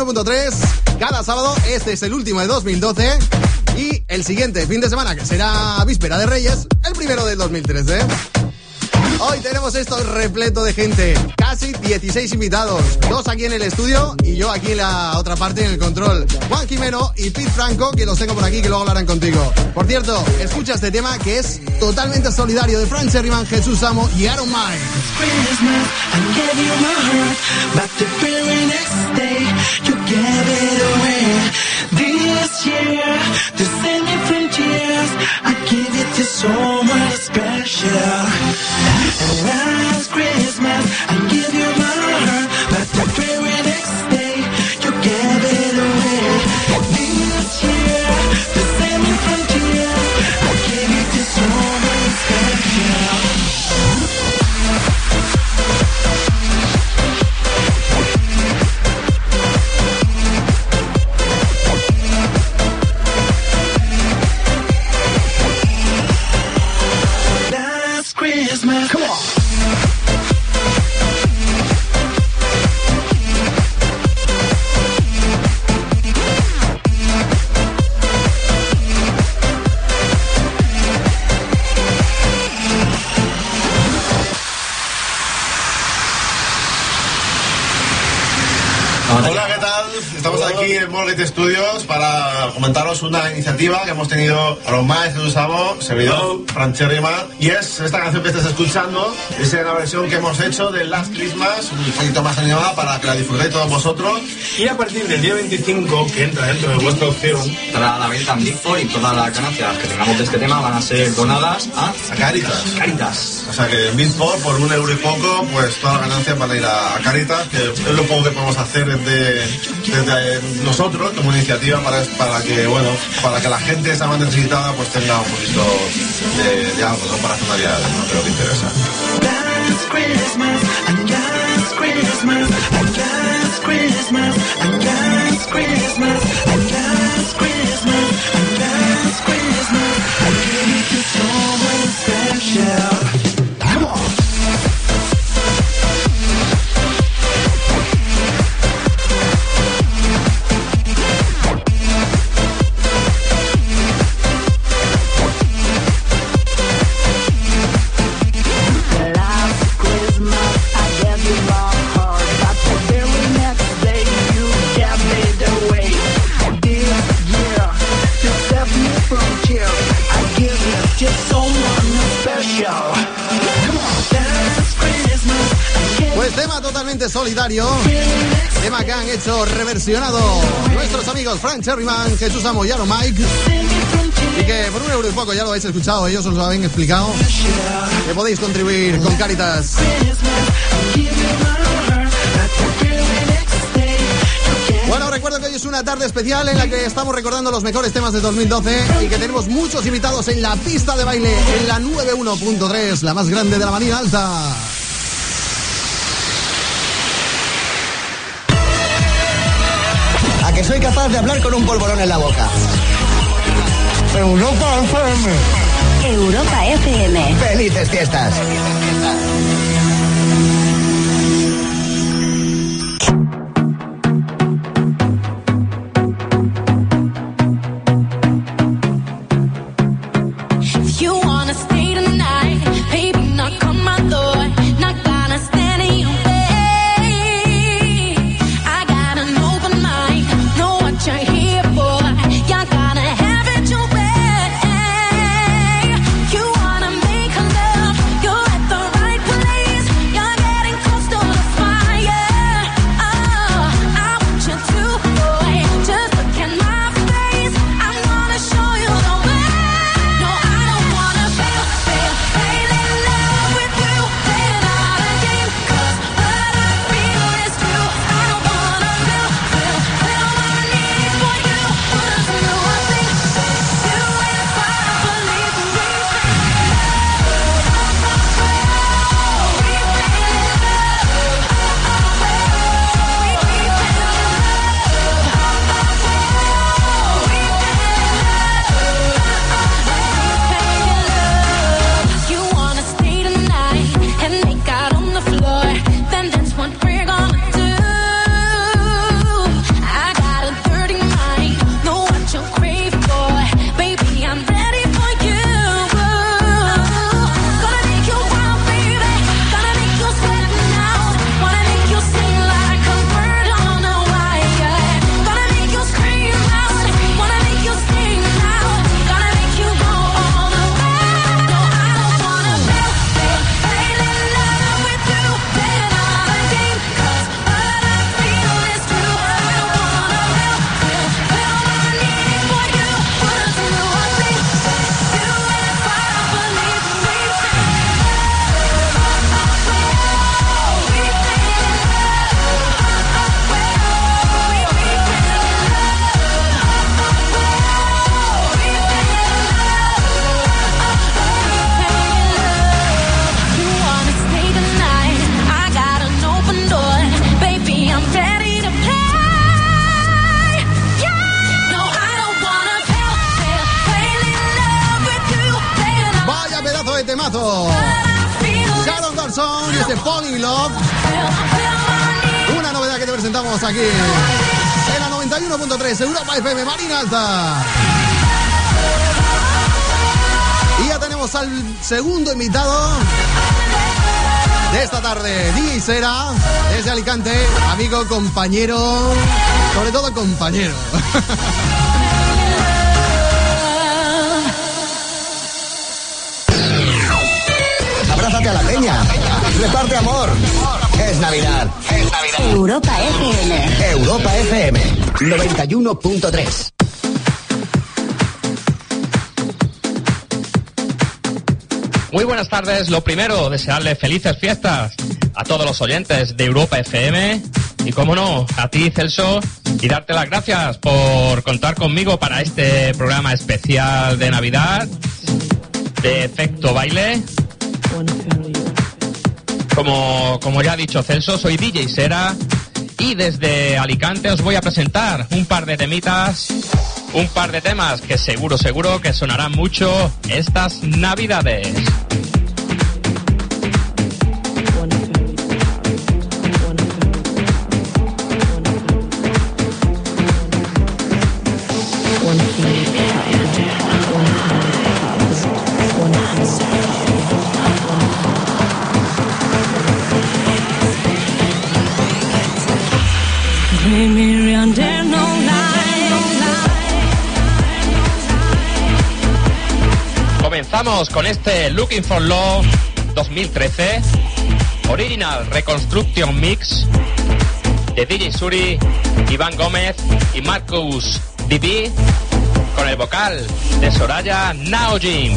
91.3 cada sábado. Este es el último de 2012. Y el siguiente fin de semana, que será víspera de Reyes, el primero del 2013. Hoy tenemos esto repleto de gente. Casi 16 invitados. Dos aquí en el estudio y yo aquí en la otra parte en el control. Juan Jimeno y Pete Franco, que los tengo por aquí, que luego hablarán contigo. Por cierto, escucha este tema que es totalmente solidario de Frank Sherryman, Jesús Amo y Aaron Mine. Para una iniciativa que hemos tenido a los más que usamos, servidor, Francherima, y es esta canción que estás escuchando, es la versión que hemos hecho de Last Christmas, un poquito más animada para que la disfrutéis todos vosotros. Y a partir del día 25, que entra dentro de vuestra opción, para la venta en Bitcoin y todas las ganancias que tengamos de este tema van a ser donadas a, a Caritas. Caritas. O sea que en Bitcoin, por un euro y poco, pues todas las ganancias van a ir a, Caritas, que es lo poco que podemos hacer desde, desde nosotros como iniciativa para, para que, bueno, para que la gente esa más necesitada pues tenga un poquito de, de algo, ¿no? Para hacer día, ¿no? Lo que interesa. Tema que han hecho reversionado nuestros amigos Frank Cherryman, Jesús Amoyano, Mike. Y que por un euro y poco ya lo habéis escuchado, ellos os lo habéis explicado. Que podéis contribuir con Caritas. Bueno, recuerdo que hoy es una tarde especial en la que estamos recordando los mejores temas de 2012 y que tenemos muchos invitados en la pista de baile en la 91.3, la más grande de la manía alta. Soy capaz de hablar con un polvorón en la boca. Europa FM. Europa FM. Felices fiestas. Anderson y Y ya tenemos al segundo invitado de esta tarde, DJ Sera, desde Alicante, amigo, compañero, sobre todo compañero. Abrázate a la peña. Reparte amor. Es Navidad. Es Navidad. Europa FM. Europa FM 91.3. Muy buenas tardes. Lo primero, desearle felices fiestas a todos los oyentes de Europa FM y, como no, a ti, Celso, y darte las gracias por contar conmigo para este programa especial de Navidad de efecto baile. Como, como ya ha dicho Celso, soy DJ Sera y desde Alicante os voy a presentar un par de temitas, un par de temas que seguro, seguro que sonarán mucho estas navidades. Comenzamos con este Looking for Love 2013 Original Reconstruction Mix de DJ Suri, Iván Gómez y Marcus DB con el vocal de Soraya Naojin.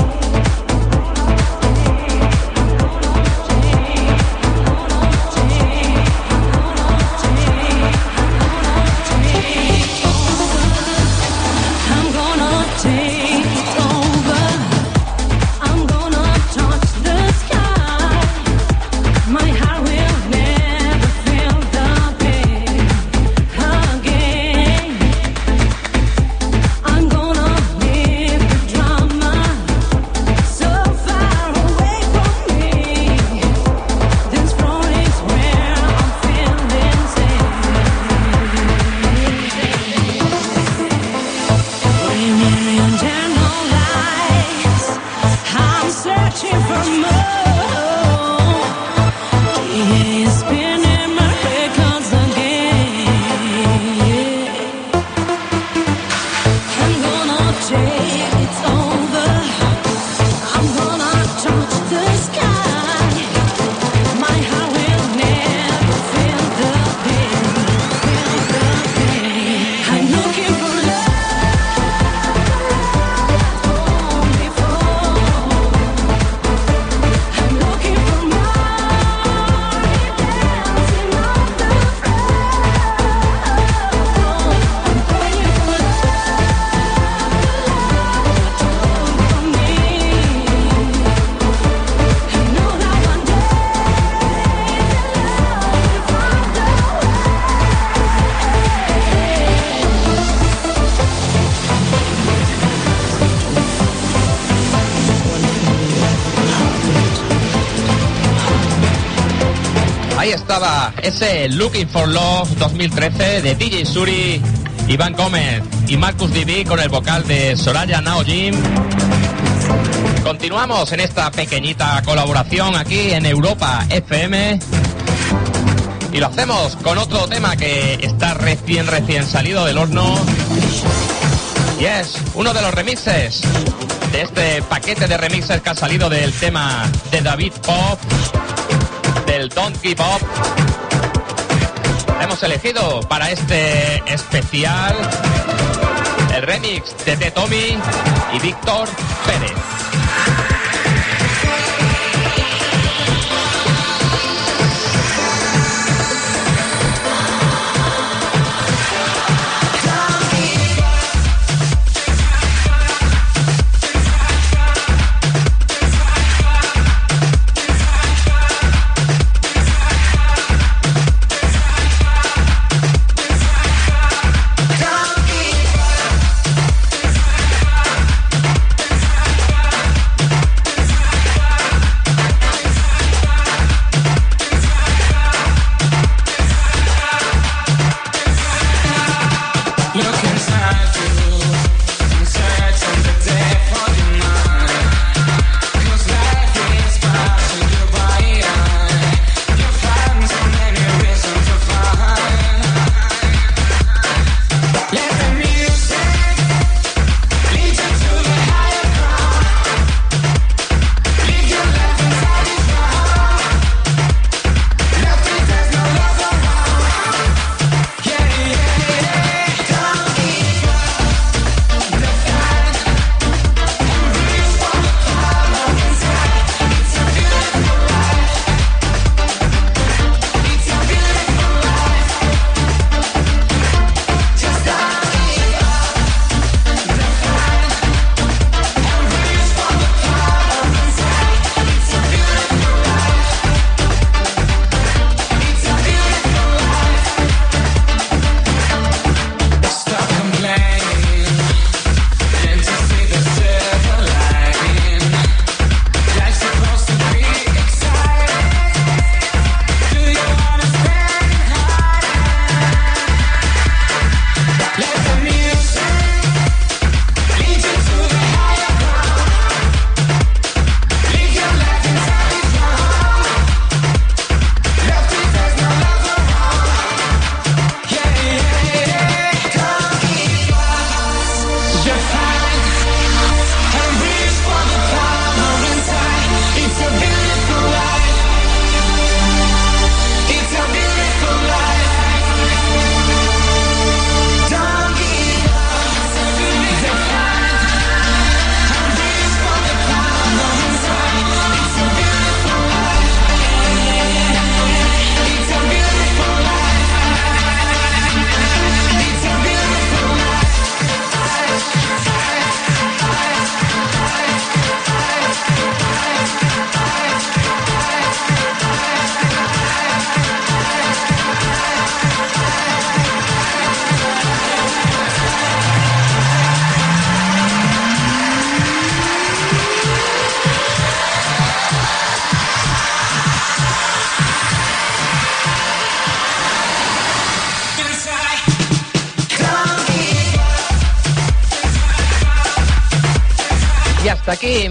Ese Looking for Love 2013 de DJ Suri, Iván Gómez y Marcus DB con el vocal de Soraya Naojin. Continuamos en esta pequeñita colaboración aquí en Europa FM. Y lo hacemos con otro tema que está recién, recién salido del horno. Y es uno de los remixes de este paquete de remixes que ha salido del tema de David Pop, del Give Up. Hemos elegido para este especial el remix de The Tommy y Víctor Pérez.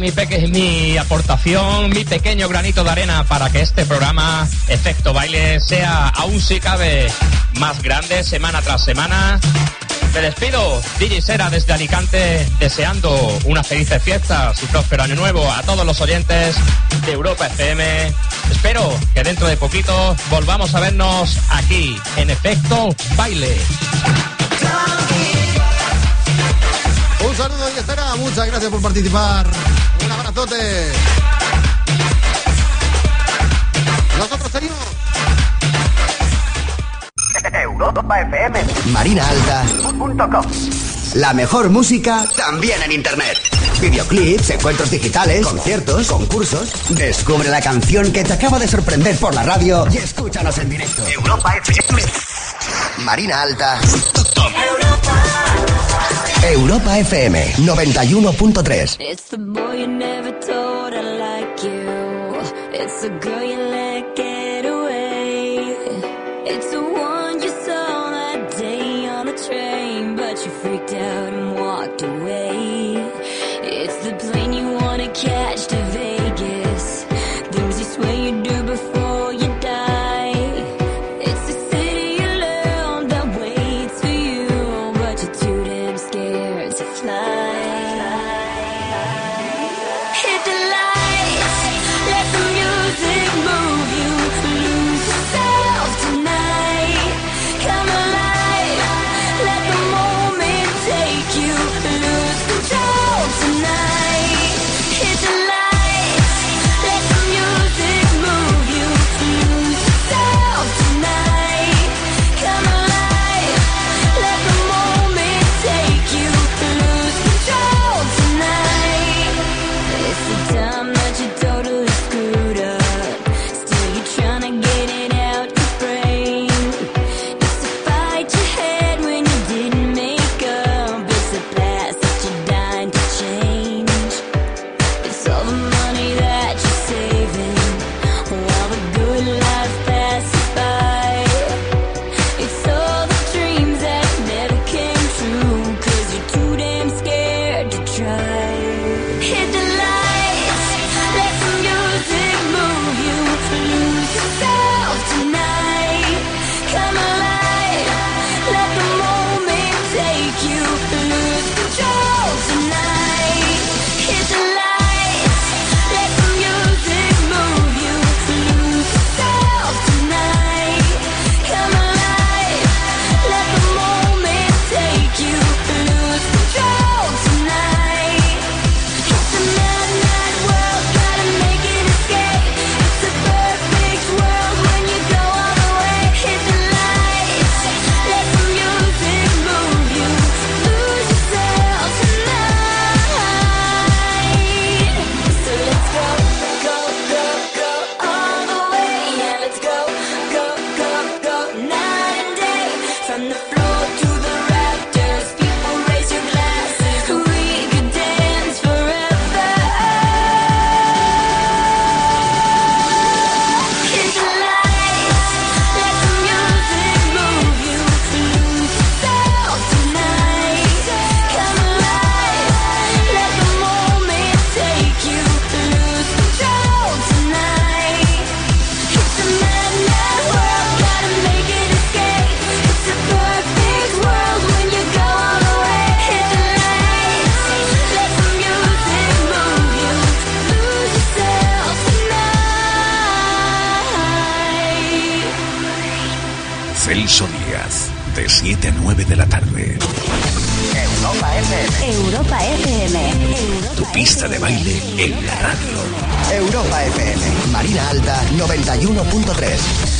mi, peque, mi aportación, mi pequeño granito de arena para que este programa Efecto Baile sea aún si cabe más grande semana tras semana. Me despido, DJ Sera desde Alicante, deseando unas felices fiestas y próspero año nuevo a todos los oyentes de Europa FM. Espero que dentro de poquito volvamos a vernos aquí en Efecto Baile. Un saludo y espera. Muchas gracias por participar. Un abrazote. Nosotros seguimos. Europa FM. Marina Alta. .com. La mejor música también en internet. Videoclips, encuentros digitales, conciertos, concursos. Descubre la canción que te acaba de sorprender por la radio y escúchanos en directo. Europa FM. Marina Alta Europa FM 91.3. Díaz, de 7 a 9 de la tarde. Europa FM. Europa FM. Europa tu pista FM. de baile en la radio. Europa FM. Marina Alta, 91.3.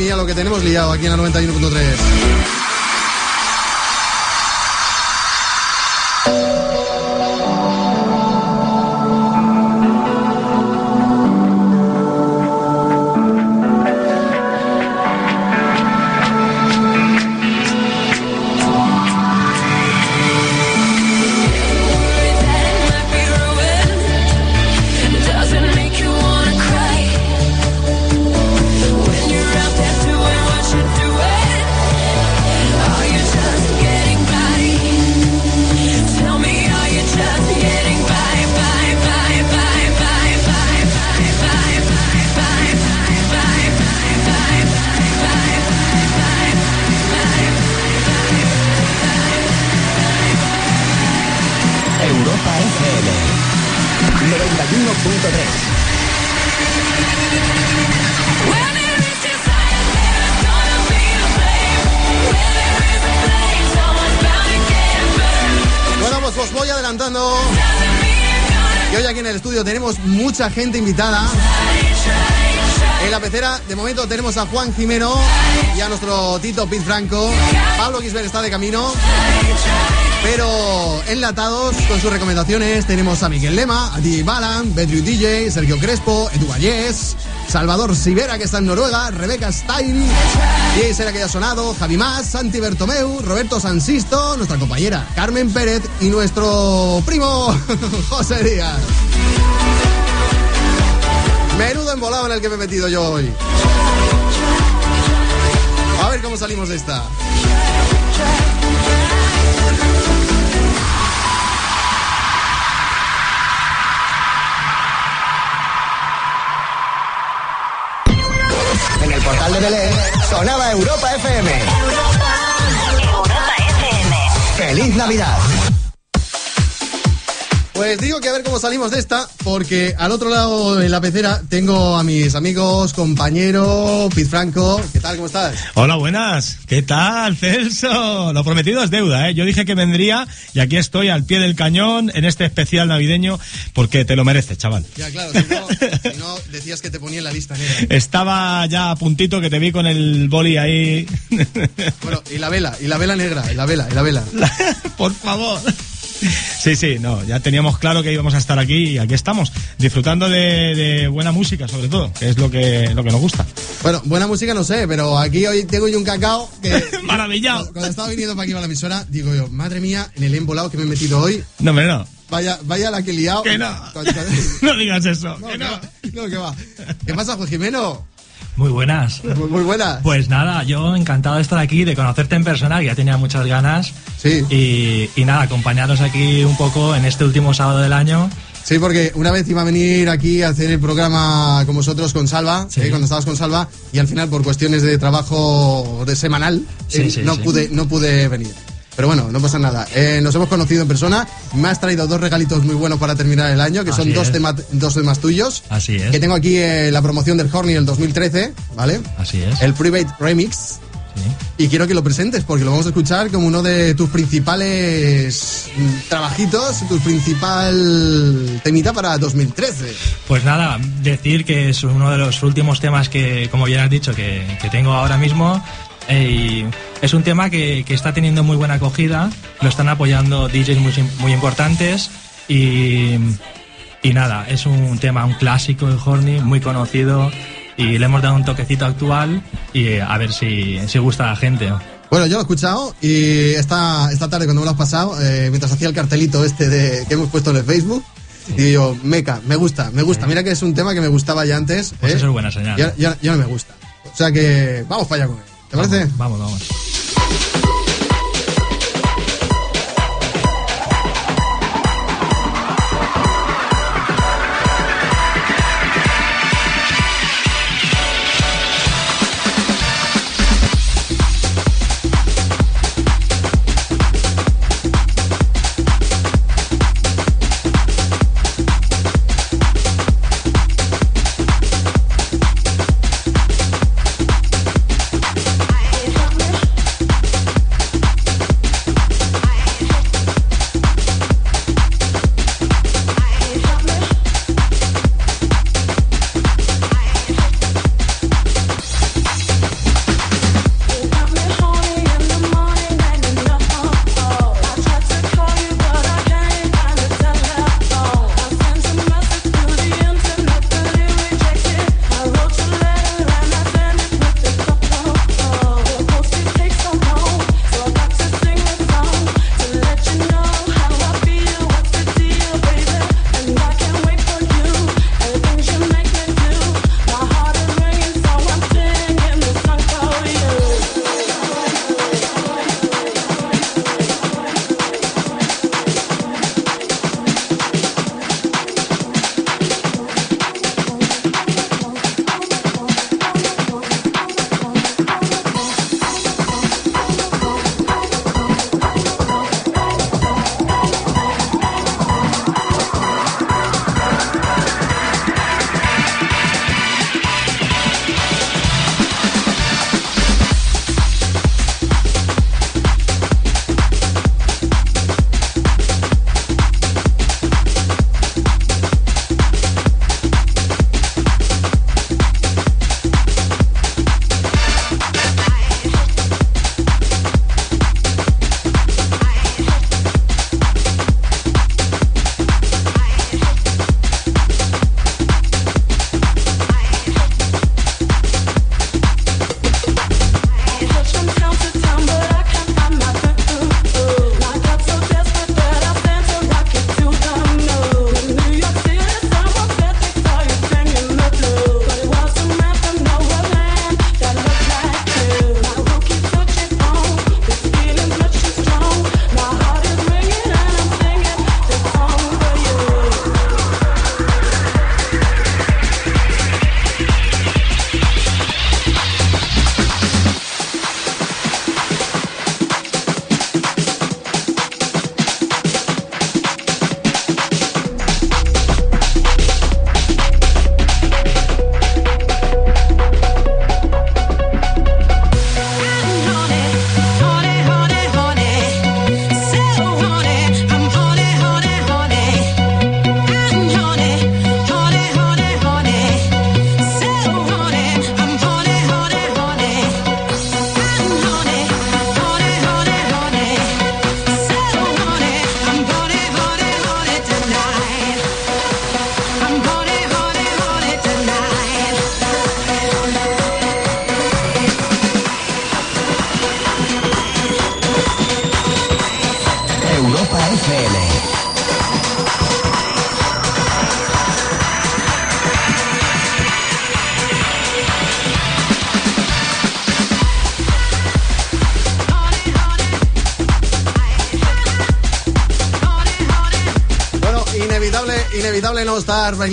mía, lo que tenemos liado aquí en la 91.3. mucha gente invitada. En la pecera, de momento tenemos a Juan Jimeno y a nuestro Tito Pit Franco. Pablo Gisbert está de camino. Pero enlatados con sus recomendaciones tenemos a Miguel Lema, a DJ Balan, Bedru DJ, Sergio Crespo, Edu Vallés, Salvador Sivera que está en Noruega, Rebeca Stein, DJ Será que ya ha sonado, Javi Más, Santi Bertomeu, Roberto Sansisto, nuestra compañera Carmen Pérez y nuestro primo José Díaz. Menudo embolado en el que me he metido yo hoy. A ver cómo salimos de esta. En el portal de Belén sonaba Europa FM. ¡Feliz Navidad! Pues digo que a ver cómo salimos de esta, porque al otro lado en la pecera tengo a mis amigos, compañero, Pit Franco. ¿Qué tal? ¿Cómo estás? Hola, buenas. ¿Qué tal, Celso? Lo prometido es deuda, ¿eh? Yo dije que vendría y aquí estoy al pie del cañón en este especial navideño porque te lo mereces, chaval. Ya, claro, si no, si no, decías que te ponía en la lista negra. Estaba ya a puntito que te vi con el boli ahí. Bueno, y la vela, y la vela negra, y la vela, y la vela. Por favor. Sí, sí, no, ya teníamos claro que íbamos a estar aquí y aquí estamos, disfrutando de, de buena música sobre todo, que es lo que, lo que nos gusta. Bueno, buena música no sé, pero aquí hoy tengo yo un cacao que... Maravillado. Cuando, cuando estaba viniendo para aquí para la emisora, digo yo, madre mía, en el embolado que me he metido hoy, No, hombre, no. vaya, vaya la que he liado. Que no. No digas eso. No, que no. no, que va. ¿Qué pasa, Juan Jimeno? Muy buenas. Muy, muy buena. Pues nada, yo encantado de estar aquí, de conocerte en persona, que ya tenía muchas ganas. Sí. Y, y nada, acompañaros aquí un poco en este último sábado del año. Sí, porque una vez iba a venir aquí a hacer el programa con vosotros, con Salva, Sí. eh, cuando estabas con Salva, y al final por cuestiones de trabajo de semanal Sí, eh, sí, no, sí. Pude, no pude venir. Pero bueno, no pasa nada. Eh, nos hemos conocido en persona. Me has traído dos regalitos muy buenos para terminar el año, que son Así dos es. temas, dos temas tuyos. Así es. Que tengo aquí eh, la promoción del Horny del 2013, ¿vale? Así es. El Private Remix. Sí. Y quiero que lo presentes porque lo vamos a escuchar como uno de tus principales trabajitos, tu principal temita para 2013. Pues nada, decir que es uno de los últimos temas que, como bien has dicho, que, que tengo ahora mismo. Eh, y es un tema que, que está teniendo muy buena acogida, lo están apoyando DJs muy, muy importantes y, y nada, es un tema, un clásico de Horny, muy conocido y le hemos dado un toquecito actual y eh, a ver si, si gusta a la gente. Bueno, yo lo he escuchado y esta, esta tarde cuando me lo has pasado, eh, mientras hacía el cartelito este de, que hemos puesto en el Facebook, digo yo, meca, me gusta, me gusta. Mira que es un tema que me gustaba ya antes. Pues ¿eh? eso es buena señal. Ya, ya- ya no me gusta. O sea que vamos para allá con él. ¿Te parece? Vamos, vamos.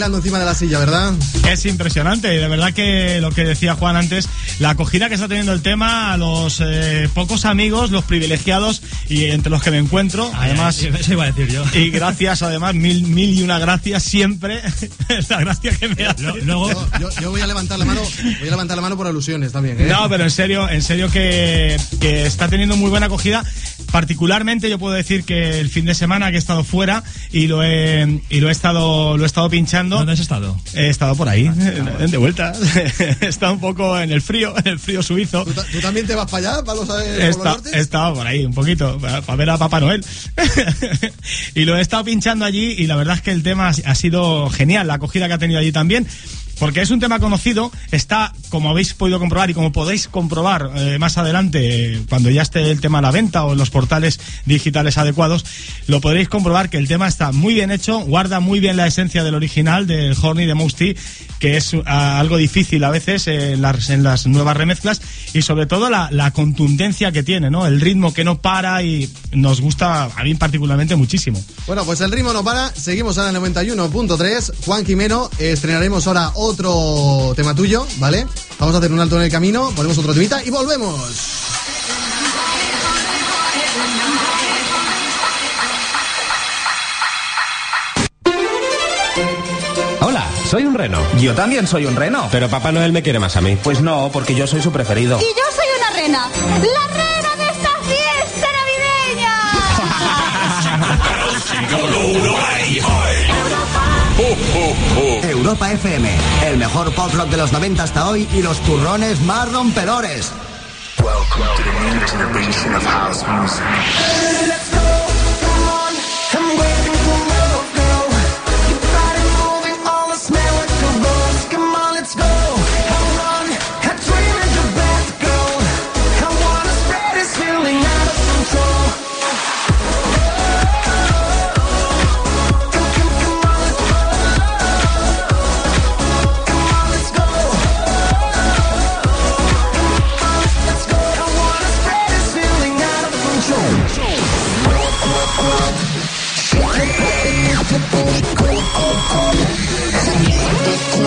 Bailando encima de la silla, ¿verdad? Es impresionante y de verdad que lo que decía Juan antes, la acogida que está teniendo el tema a los eh, pocos amigos, los privilegiados y entre los que me encuentro, además... Ay, eso iba a decir yo. Y gracias, además, mil, mil y una gracias siempre. la gracia que me hace. Luego, Yo, yo- yo voy a levantar la mano, voy a levantar la mano por alusiones también, ¿eh? No, pero en serio, en serio que, que está teniendo muy buena acogida. Particularmente yo puedo decir que el fin de semana que he estado fuera y lo he, y lo he estado lo he estado pinchando. ¿dónde has estado? He estado por ahí, de vuelta. estado un poco en el frío, en el frío suizo. ¿Tú, ta- tú también te vas para allá, para los, eh, He por los esta- nortes? he estado por ahí un poquito para, para ver a Papá Noel. y lo he estado pinchando allí y la verdad es que el tema ha sido genial, la acogida que ha tenido allí también. Porque es un tema conocido, está, como habéis podido comprobar y como podéis comprobar eh, más adelante, cuando ya esté el tema a la venta o en los portales digitales adecuados, lo podréis comprobar que el tema está muy bien hecho, guarda muy bien la esencia del original, del Horny de Mousty, que es ah, algo difícil a veces en, las, en las nuevas remezclas, y sobre todo la, contundencia que tiene, ¿no? El ritmo que no para y nos gusta a mí particularmente muchísimo. Bueno, pues el ritmo no para. Seguimos ahora en el 91.3. Juan Jimeno, estrenaremos ahora tema tuyo, ¿vale? Vamos a hacer un alto en el camino, ponemos otro temita y volvemos. Hola, soy un reno. Yo también soy un reno. Pero Papá Noel me quiere más a mí. Pues no, porque yo soy su preferido. Y yo soy una rena. ¡La rena de esta fiesta navideña! Europa FM, el mejor pop rock de los 90 hasta hoy y los turrones más rompedores. Crazy. Shake it, move your body, go, my baby. Like it's in the house, amazing.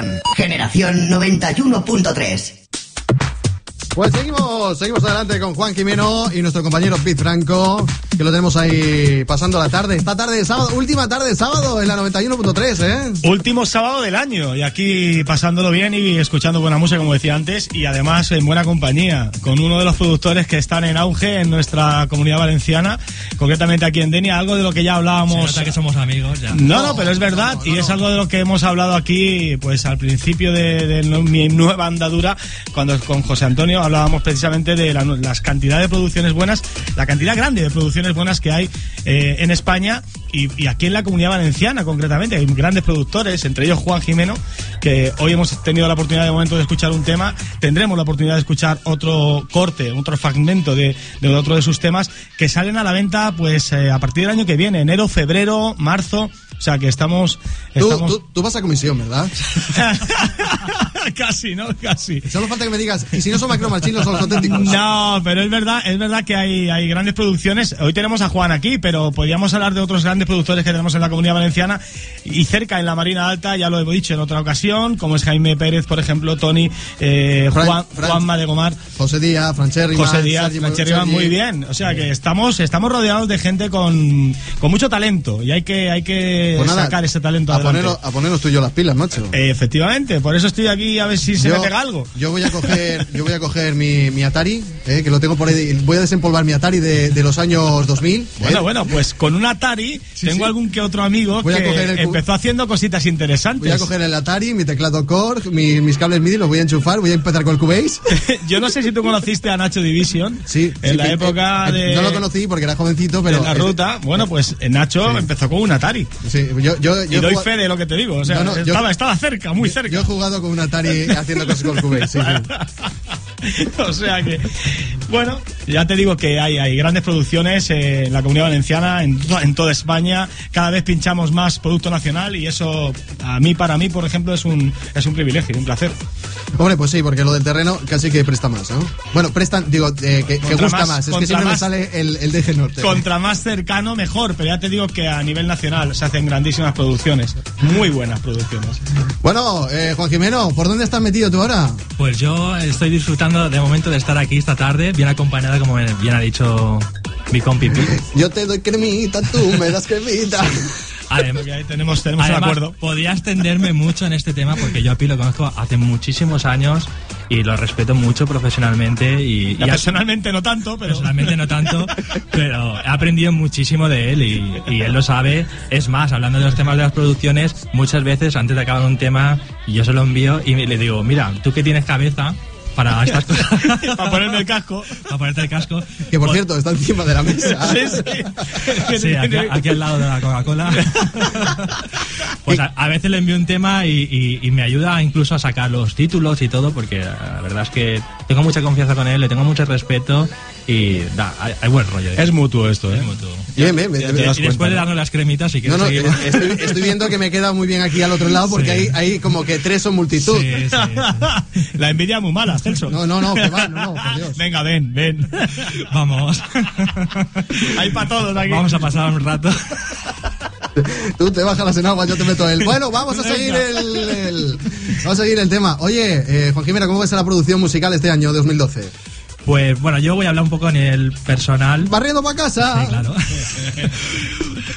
generación. Generación 91.3. Pues seguimos, seguimos adelante con Juan Jimeno y nuestro compañero Pete Franco. que lo tenemos ahí pasando la tarde. Esta tarde de sábado, última tarde de sábado en la 91.3, ¿eh? Último sábado del año y aquí pasándolo bien y escuchando buena música, como decía antes, y además en buena compañía, con uno de los productores que están en auge en nuestra comunidad valenciana, concretamente aquí en Denia, algo de lo que ya Se hablábamos. nota que somos amigos ya. No, no, pero es verdad y es algo de lo que hemos hablado aquí, pues al principio de, mi nueva andadura, cuando con José Antonio hablábamos precisamente de la- las cantidades de producciones buenas, la cantidad grande de producciones buenas que hay eh, en España y, y aquí en la comunidad valenciana concretamente. Hay grandes productores, entre ellos Juan Jimeno, que hoy hemos tenido la oportunidad de momento de escuchar un tema, tendremos la oportunidad de escuchar otro corte, otro fragmento de, de otro de sus temas que salen a la venta pues eh, a partir del año que viene, enero, febrero, marzo. O sea que estamos. Tú, estamos... tú- tú vas a comisión, ¿verdad? Casi, ¿no? Casi. Solo falta que me digas, y si no son macromarchinos, son los auténticos. No, pero es verdad, es verdad que hay, hay grandes producciones. Hoy tenemos a Juan aquí, pero podríamos hablar de otros grandes productores que tenemos en la comunidad valenciana y cerca en la Marina Alta, ya lo he dicho en otra ocasión, como es Jaime Pérez, por ejemplo, Tony, eh, Fran- Juan, Fran- Juanma de Gomar. José Díaz, Francherri, José Díaz, Mancherriba, muy bien. O sea que estamos, estamos rodeados de gente con, con mucho talento y hay que, hay que Pues nada, sacar ese talento a, adelante. a ponernos tú y yo las pilas, macho. Eh, efectivamente, por eso estoy aquí a ver si se Yo- me pega algo. Yo voy a coger, yo voy a coger mi, mi Atari, eh, que lo tengo por ahí. Voy a desempolvar mi Atari de, de los años 2000. Bueno, eh. bueno, pues con un Atari tengo sí. algún que otro amigo Voy que el empezó haciendo cositas interesantes. Voy a coger el Atari, mi teclado Core, mi- mis cables MIDI, los voy a enchufar, voy a empezar con el Cubase. Yo no sé si tú conociste a Nacho Division. Sí. En sí, la que- época eh, de. No lo conocí porque era jovencito, pero... en la ruta. Bueno, pues eh, Nacho empezó con un Atari. Sí, yo, yo, Y yo doy jugaba- fe de lo que te digo. O sea, No, no, yo- estaba, estaba cerca, muy cerca. Yo he jugado con un Atari haciendo cosas con Cubase, sí, sí. o sea que, bueno, ya te digo que hay, hay grandes producciones eh, en la comunidad valenciana, en, to- en toda España. Cada vez pinchamos más producto nacional y eso, a mí, para mí, por ejemplo, es un, es un privilegio, un placer. Hombre, pues sí, porque lo del terreno casi que presta más, ¿no? Bueno, prestan, digo, eh, que, que Contra gusta más- más. Es que siempre me más- sale el, el DG Norte. Contra más cercano, mejor. Pero ya te digo que a nivel nacional se hacen grandísimas producciones. Muy buenas producciones. Bueno, eh, Juan Jimeno, ¿por dónde estás metido tú ahora? Pues yo estoy disfrutando de momento de estar aquí esta tarde, bien acompañada, como bien ha dicho mi compi Pi. Yo te doy cremita, tú me das cremita. Además, ahí tenemos, tenemos un además, acuerdo. podría extenderme mucho en este tema porque yo a Pi lo conozco hace muchísimos años y lo respeto mucho profesionalmente y, y personalmente no tanto, pero. Personalmente no tanto, pero he aprendido muchísimo de él y, y él lo sabe. Es más, hablando de los temas de las producciones, muchas veces antes de acabar un tema, yo se lo envío y le digo, mira, tú que tienes cabeza para estas cosas, Para ponerme el casco. para ponerte el casco. Que por pues- cierto, está encima de la mesa. Sí, sí. Sí, aquí, aquí al lado de la Coca-Cola. Pues a, a veces le envío un tema y, y- y me ayuda incluso a sacar los títulos y todo, porque la verdad es que tengo mucha confianza con él, le tengo mucho respeto y da, hay, hay buen rollo. Es mutuo esto, ¿eh? Es mutuo. Bien, bien, bien, Y, bien. y después de darnos las cremitas, No, quieres no, seguir. eh, estoy, estoy viendo que me queda muy bien aquí al otro lado porque Sí. hay, hay como que tres son multitud. Sí, sí, sí. La envidia es muy mala, Celso. No, no, no, que va, no, no, por Dios. Venga, ven, ven. Vamos. Hay para todos aquí. Vamos a pasar un rato. Tú te bajas en agua, yo te meto el. Bueno, vamos a seguir el, el- vamos a seguir el tema. Oye, eh, Juan Jimena, ¿cómo ves la producción musical este año 2012? Pues bueno, yo voy a hablar un poco a nivel personal. Barriendo para casa. Sí, claro.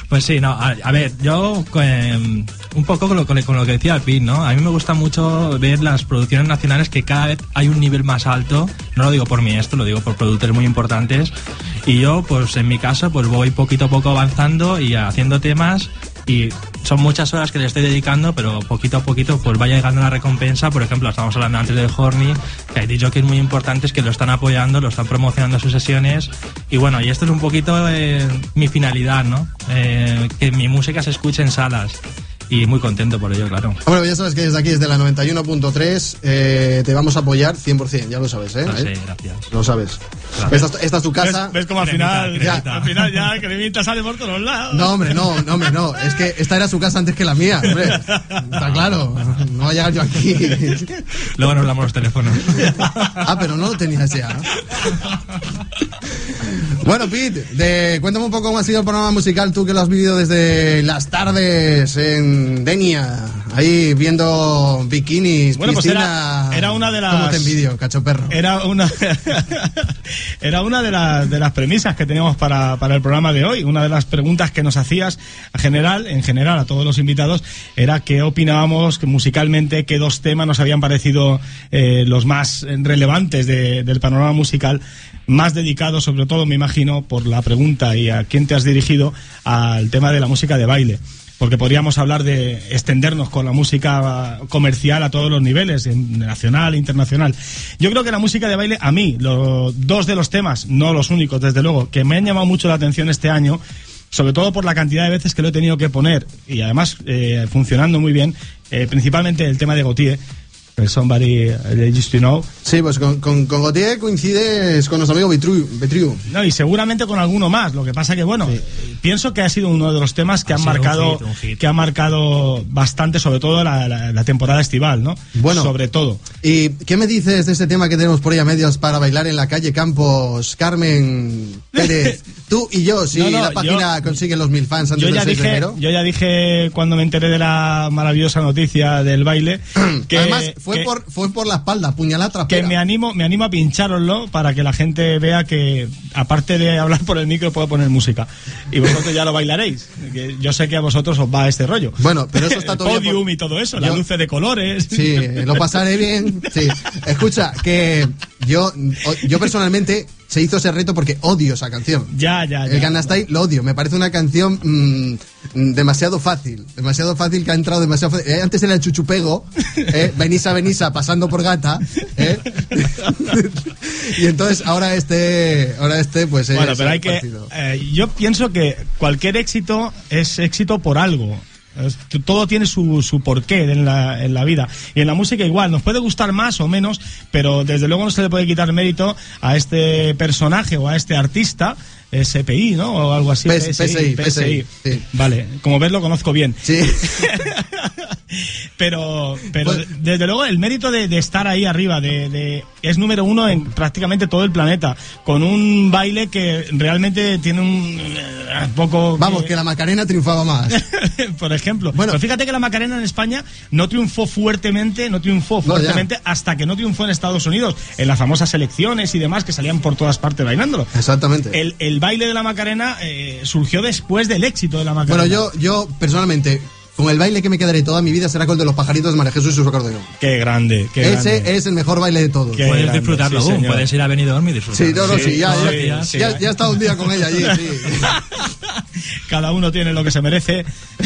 Pues sí, no, a, a ver, yo eh, un poco con lo, con lo- con lo que decía el PIN, ¿no? A mí me gusta mucho ver las producciones nacionales que cada vez hay un nivel más alto. No lo digo por mí esto, lo digo por productores muy importantes. Y yo, pues en mi caso, pues voy poquito a poco avanzando y haciendo temas y son muchas horas que le estoy dedicando, pero poquito a poquito pues vaya llegando la recompensa. Por ejemplo, estamos hablando antes del Horny, que hay DJs muy importantes que lo están apoyando, lo están promocionando sus sesiones. Y bueno, y esto es un poquito eh, mi finalidad, ¿no? Eh, que mi música se escuche en salas. Y muy contento por ello, claro. Hombre, pues ya sabes que desde aquí, desde la 91.3, eh, te vamos a apoyar 100%, ya lo sabes, ¿eh? Sí, ¿Eh? gracias. Lo sabes. Gracias. Esta, es- esta es tu casa. ¿Ves, ves como al final, Cremita, cremita. al final ya cremita sale por todos lados? No, hombre, no, no, hombre, no. Es que esta era su casa antes que la mía, hombre. Está claro. No voy a llegar yo aquí. Luego nos hablamos los teléfonos. Ah, pero no lo tenías ya. Bueno, Pete, de, cuéntame un poco cómo ha sido el programa musical, tú que lo has vivido desde las tardes en en Denia, ahí viendo bikinis, Bueno, pues era- era una de ¿Cómo las- te envidio, cacho perro? Era una, era una de, las de las premisas que teníamos para, para el programa de hoy. Una de las preguntas que nos hacías en general, en general a todos los invitados, era qué opinábamos que musicalmente, qué dos temas nos habían parecido eh, los más relevantes de- del panorama musical, más dedicados, sobre todo, me imagino, por la pregunta y a quién te has dirigido, al tema de la música de baile porque podríamos hablar de extendernos con la música comercial a todos los niveles, nacional internacional. Yo creo que la música de baile, a mí, los dos de los temas, no los únicos, desde luego, que me han llamado mucho la atención este año, sobre todo por la cantidad de veces que lo he tenido que poner y además eh, funcionando muy bien, eh, principalmente el tema de Gautier, Somebody I Used to Know. Sí, pues con, con, con Gautier coincides con nuestro amigo Betriu. Betriu. No, y seguramente con alguno más. Lo que pasa que, bueno, pienso que ha sido uno de los temas que Ha han un marcado, hit, un hit. que ha marcado bastante, sobre todo la, la- la temporada estival, ¿no? Bueno. sobre todo. ¿Y qué me dices de este tema que tenemos por ahí a medios para bailar en la calle Campos, Carmen Pérez, tú y yo, si No, no, la página consigue los mil fans antes Yo del ya 6 de dije, enero? yo ya dije cuando me enteré de la maravillosa noticia del baile que Además, fue, que- por, fue por la espalda, puñalada que me animo, me animo a pinchároslo para que la gente vea que, aparte de hablar por el micro, puedo poner música. Y vosotros ya lo bailaréis. Que yo sé que a vosotros os va este rollo. Bueno, pero eso está El todavía podium por- y todo eso, Yo- las luces de colores. Sí, lo pasaré bien. Sí. Escucha, que yo, yo personalmente se hizo ese reto porque odio esa canción. Ya, ya, ya. El Gangnam Style lo odio. Me parece una canción mm, demasiado fácil. Demasiado fácil que ha entrado demasiado fácil. Eh, antes era el chuchupego. Eh, Benisa, Benisa, pasando por gata. eh. y entonces ahora este, ahora este, pues es Bueno, pero hay que. eh, yo pienso que cualquier éxito es éxito por algo. Todo tiene su, su porqué en la, en la vida. Y en la música igual, nos puede gustar más o menos, pero desde luego no se le puede quitar mérito a este personaje o a este artista, SPI, ¿no? O algo así. PS- PSI, PSI, sí. Vale, como ves lo conozco bien. Sí. pero pero Pues- desde luego el mérito de, de estar ahí arriba de, de- es número uno en prácticamente todo el planeta con un baile que realmente tiene un eh, poco Vamos, que la Macarena triunfaba más. por ejemplo Bueno. Pero fíjate que la Macarena en España no triunfó fuertemente no triunfó No, fuertemente hasta que no triunfó en Estados Unidos en las famosas elecciones y demás que salían por todas partes bailándolo Exactamente. el, el baile de la Macarena eh, surgió después del éxito de la Macarena Bueno, yo, yo personalmente, con el baile que me quedaré toda mi vida será con el de los pajaritos de María Jesús y su acordeón. qué grande qué Ese grande. es el mejor baile de todos. Qué Puedes grande, disfrutarlo sí, aún, señor. puedes ir a Benidorm y disfrutar. Sí, no, no, sí, ya, todos ya, sí. ya, ya he estado un día con ella allí, sí. Cada uno tiene lo que se merece.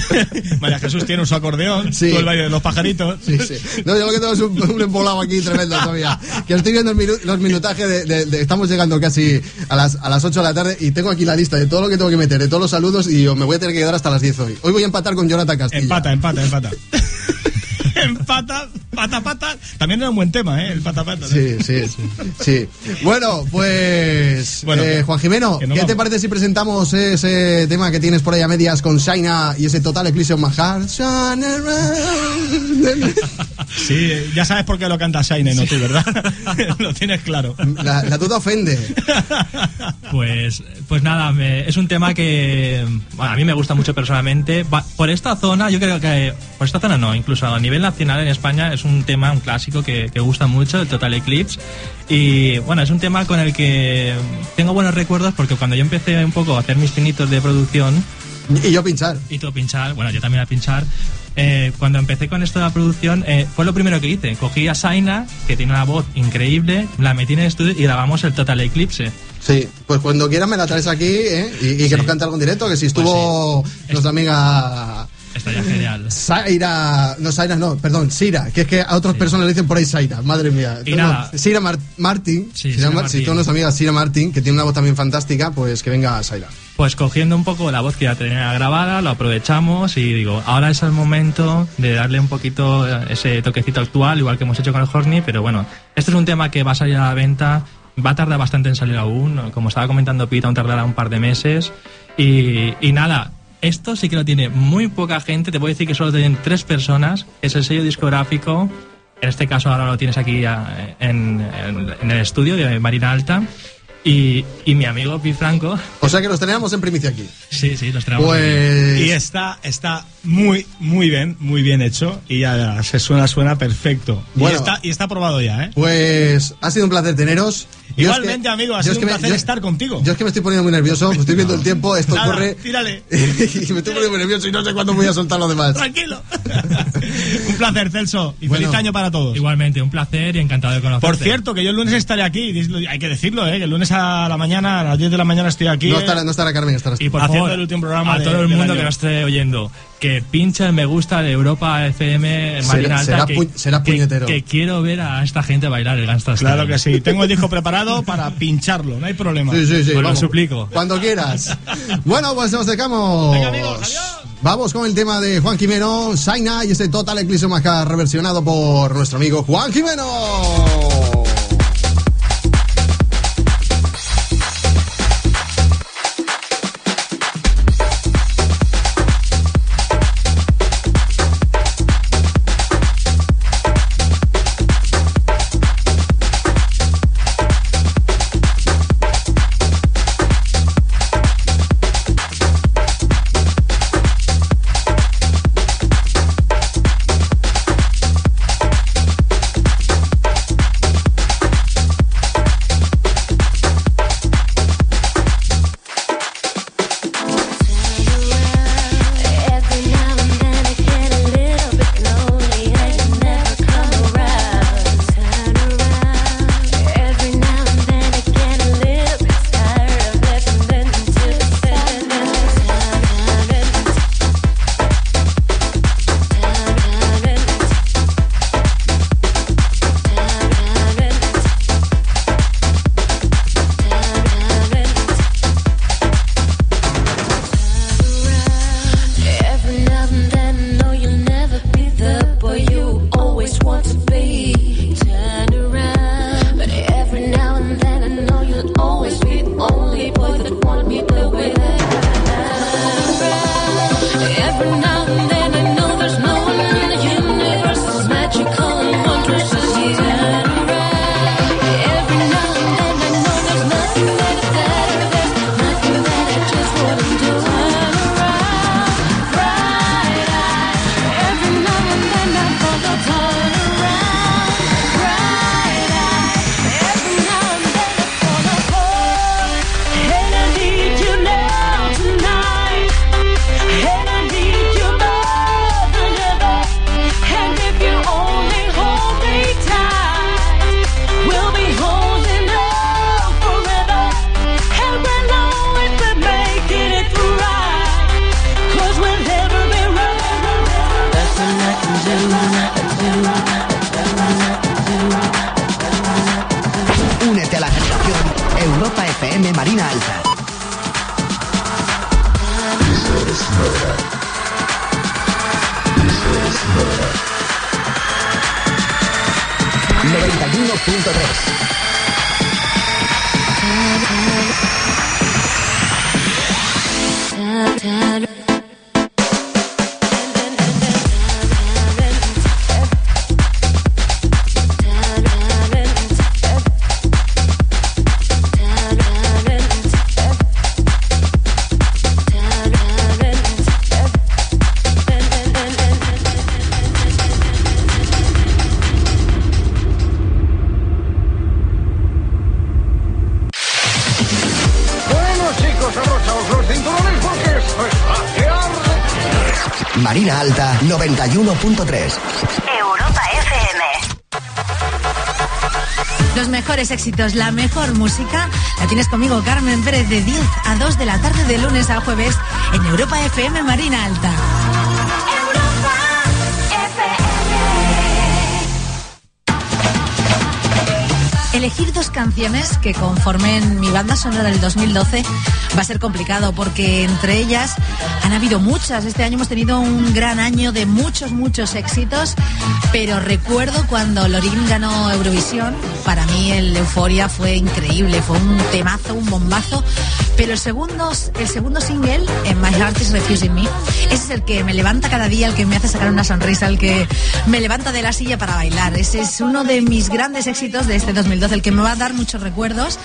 María Jesús tiene su acordeón, Sí. tú el baile de los pajaritos. Sí, sí. No, yo lo que tengo es un, un embolado aquí tremendo todavía. Que estoy viendo minu- los minutajes de, de- de- Estamos llegando casi a las, a las 8 de la tarde y tengo aquí la lista de todo lo que tengo que meter, de todos los saludos y yo me voy a tener que quedar hasta las 10 hoy. Hoy voy a empatar con Jonathan Castilla. Empata, empata, empata. empata, pata, pata. También era un buen tema, ¿eh? El pata, pata. ¿no? Sí, sí, sí. Bueno, pues Bueno, eh, Juan Jimeno, ¿qué nos te vamos. parece si presentamos ese tema que tienes por ahí a medias con Shaina y ese total Eclipse of My Heart? Sí, ya sabes por qué lo canta Shaine, no tú, ¿verdad? lo tienes claro. La, la duda ofende. Pues, pues nada, me- es un tema que bueno, a mí me gusta mucho personalmente. Va- por esta zona, yo creo que por esta zona no, incluso a nivel nacional en España es un tema, un clásico que, que gusta mucho, el Total Eclipse. Y bueno, es un tema con el que tengo buenos recuerdos porque cuando yo empecé un poco a hacer mis pinitos de producción, Y yo pinchar. y todo pinchar, bueno, yo también a pinchar. eh, cuando empecé con esto de la producción, eh, fue lo primero que hice. Cogí a Saina, que tiene una voz increíble, la metí en el estudio y grabamos el Total Eclipse. Sí, pues cuando quieras me la traes aquí ¿eh? y, y que Sí. nos cante algo en directo, que si estuvo nuestra amiga Estaría genial. Zaira, no Zaira, no, perdón, Sira, que es que a otras personas le dicen por ahí Zaira, madre mía. No. Sira Mar- Martin, Sí, Sira Sira Mar- Martin. si tú nuestra amiga Sira Martin, que tiene una voz también fantástica, pues que venga Zaira. Pues cogiendo un poco la voz que ya tenía grabada, lo aprovechamos y digo, ahora es el momento de darle un poquito eh, ese toquecito actual, igual que hemos hecho con el Horny, pero bueno, este es un tema que va a salir a la venta, va a tardar bastante en salir aún, como estaba comentando Pita, aún tardará un par de meses y, y nada. Esto sí que lo tiene muy poca gente, te puedo decir que solo tienen tres personas, es el sello discográfico, en este caso ahora lo tienes aquí eh, en, en- en el estudio de Marina Alta, Y, y mi amigo Pi Franco. O sea que los teníamos en primicia aquí. Sí, sí, los traemos. Pues. Y está, está muy, muy bien, muy bien hecho. Y ya se suena, suena perfecto. Bueno. y, está, y está aprobado ya, ¿eh? Pues ha sido un placer teneros. Yo es Igualmente, que- amigo, ha sido es que un me- placer yo- estar contigo. Yo es que me estoy poniendo muy nervioso, me estoy viendo el tiempo, esto Nada, corre. tírale. y me estoy poniendo muy nervioso y no sé cuándo voy a soltar lo demás. Tranquilo. un placer, Celso. Y Bueno. feliz año para todos. Igualmente, un placer y encantado de conocerte. Por cierto, que yo el lunes estaré aquí. Hay que decirlo, ¿eh? Que el lunes a la mañana, a las 10 de la mañana estoy aquí. No estará, no estará Carmen, estará. Y por Haciendo favor, el último programa a de- todo el mundo que nos esté oyendo, que pincha el me gusta de Europa FM en Será- Marina Alta. será que, pu- será que- puñetero. Que, quiero ver a esta gente bailar el Gangsta Style. Claro que sí. Tengo el disco preparado para pincharlo, no hay problema. Sí, sí, sí. Pues lo suplico. Cuando quieras. bueno, pues nos acercamos. Venga, amigos, adiós. Vamos con el tema de Juan Quimeno, Saina y ese Total Eclipse Maca reversionado por nuestro amigo Juan Quimeno. punto 3. 91.3. Europa FM. Los mejores éxitos, la mejor música, la tienes conmigo, Carmen Pérez, de 10 a 2 de la tarde, de lunes a jueves, en Europa FM Marina Alta. Elegir dos canciones que conformen mi banda sonora del 2012 va a ser complicado porque entre ellas han habido muchas. Este año hemos tenido un gran año de muchos, muchos éxitos, pero recuerdo cuando Lorin ganó Eurovisión, para mí el Euforia fue increíble, fue un temazo, un bombazo, pero el segundo, el segundo single, My Heart is Refusing Me, ese es el que me levanta cada día, el que me hace sacar una sonrisa, el que me levanta de la silla para bailar. Ese es uno de mis grandes éxitos de este 2012, el que me va a dar muchos recuerdos.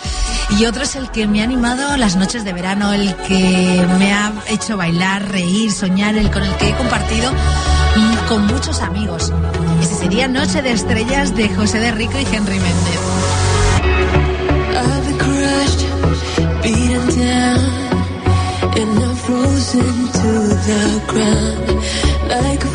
Y otro es el que me ha animado las noches de verano, el que me ha hecho bailar, reír, soñar, el con el que he compartido con muchos amigos. Ese sería Noche de Estrellas de José de Rico y Henry Méndez. the ground like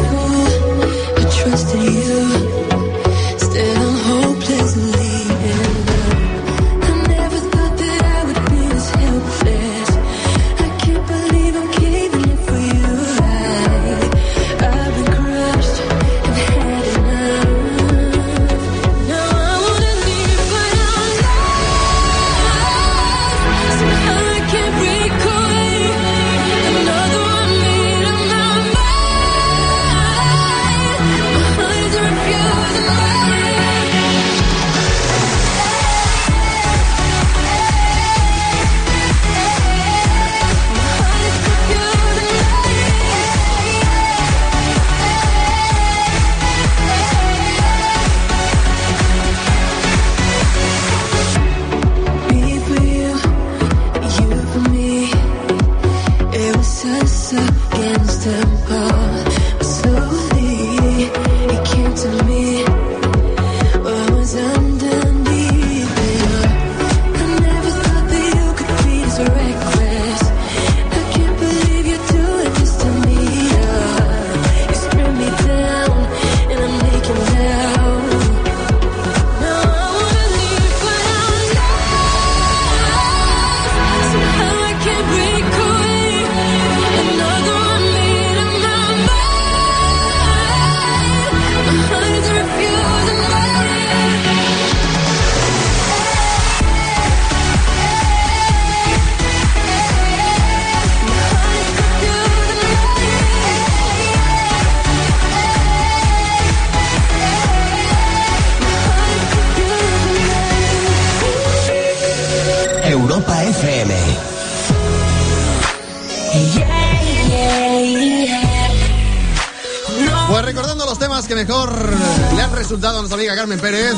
Carmen Pérez,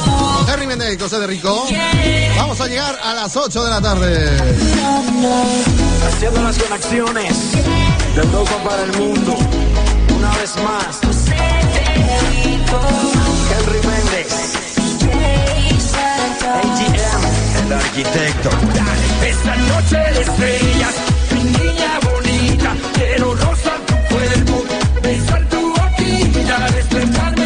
Henry Méndez, José de Rico. Vamos a llegar a las 8 de la tarde. Haciendo las conexiones de Europa para el mundo. Una vez más, Henry Méndez, ATM, el arquitecto. Esta noche de estrellas, mi niña bonita, quiero rosa tu cuerpo, besar tu boquita, despertar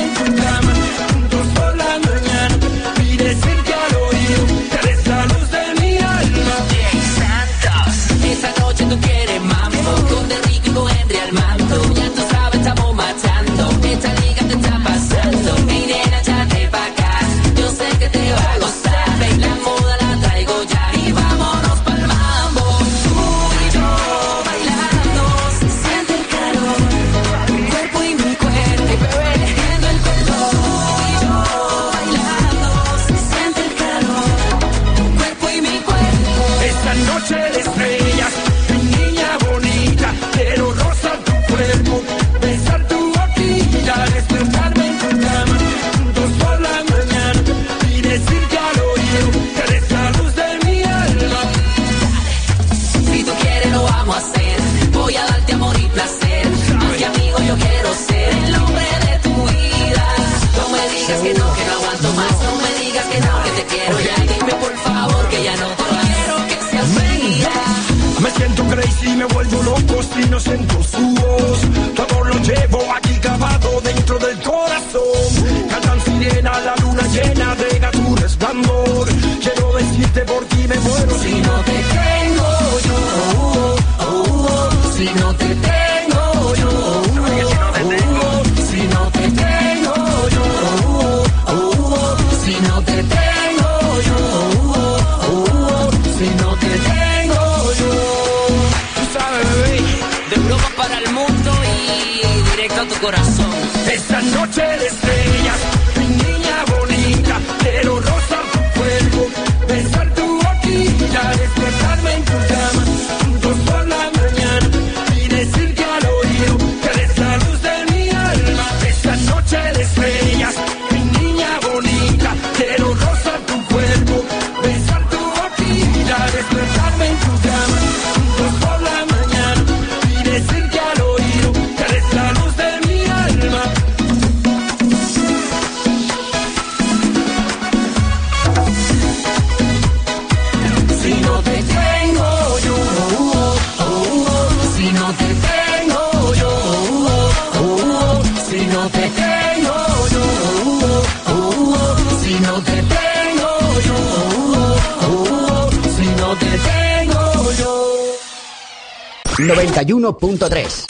91.3.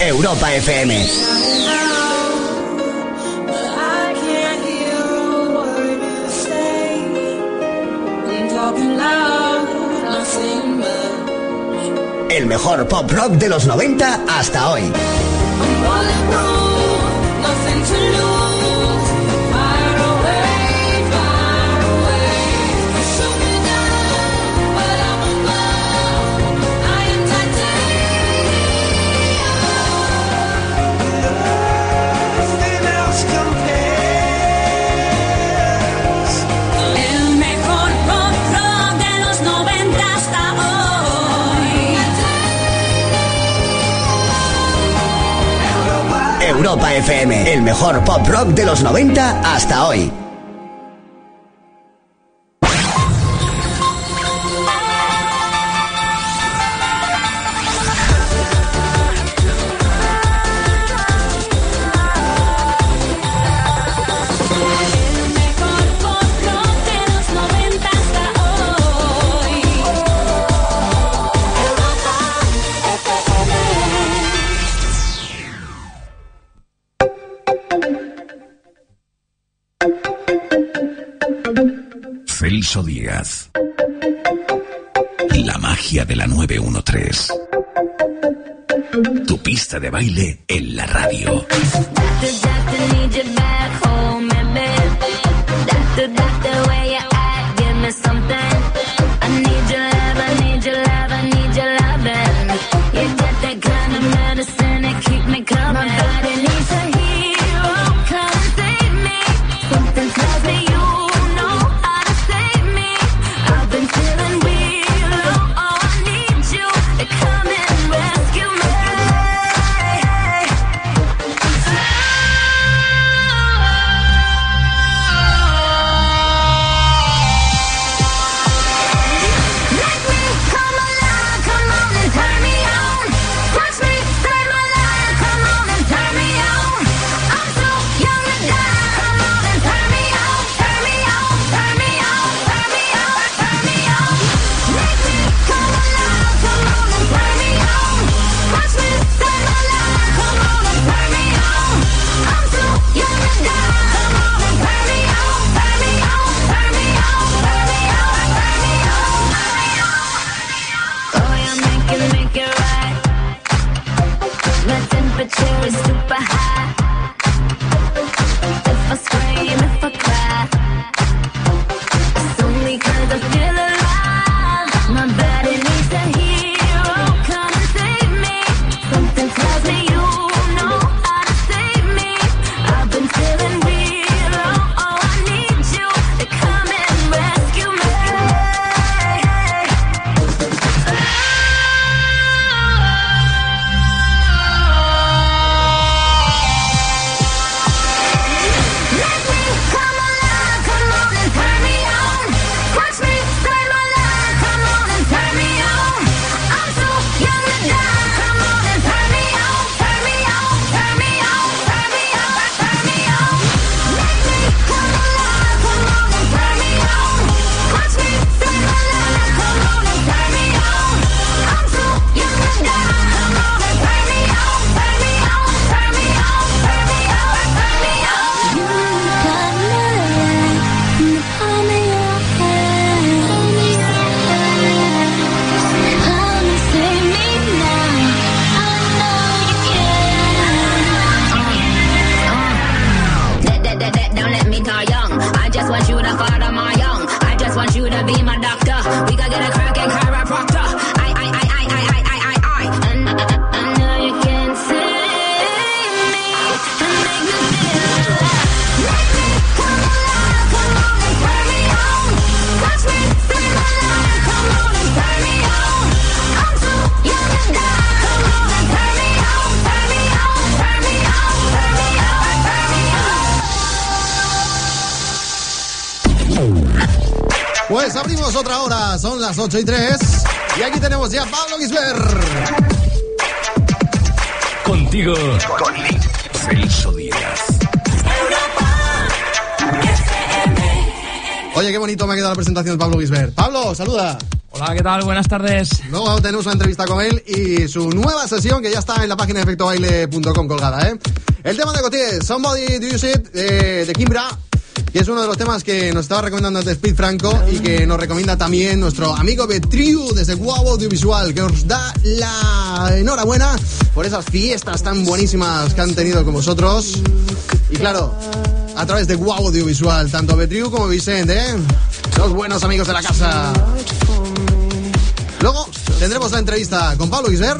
Europa FM. El mejor pop rock de los 90 hasta hoy. Europa FM, el mejor pop rock de los 90 hasta hoy. de baile las 8 y 3. Y aquí tenemos ya a Pablo Gisler. Contigo. Con Celso Díaz. Oye, qué bonito me ha quedado la presentación de Pablo Gisbert. Pablo, saluda. Hola, ¿qué tal? Buenas tardes. Luego tenemos una entrevista con él y su nueva sesión que ya está en la página efectobaile.com colgada, ¿eh? El tema de Cotier, Somebody Do You See It, eh, de Kimbra, que es uno de los temas que nos estaba recomendando antes Speed Franco y que nos recomienda también nuestro amigo Betriu desde Wow Audiovisual, que os da la enhorabuena por esas fiestas tan buenísimas que han tenido con vosotros. Y claro, a través de Wow Audiovisual, tanto Betriu como Vicente, ¿eh? Los buenos amigos de la casa. Luego tendremos la entrevista con Pablo Guiser.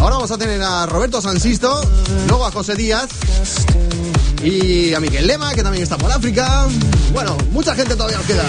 Ahora vamos a tener a Roberto Sansisto, luego a José Díaz y a Miguel Lema, que también está por África. Bueno, mucha gente todavía nos queda.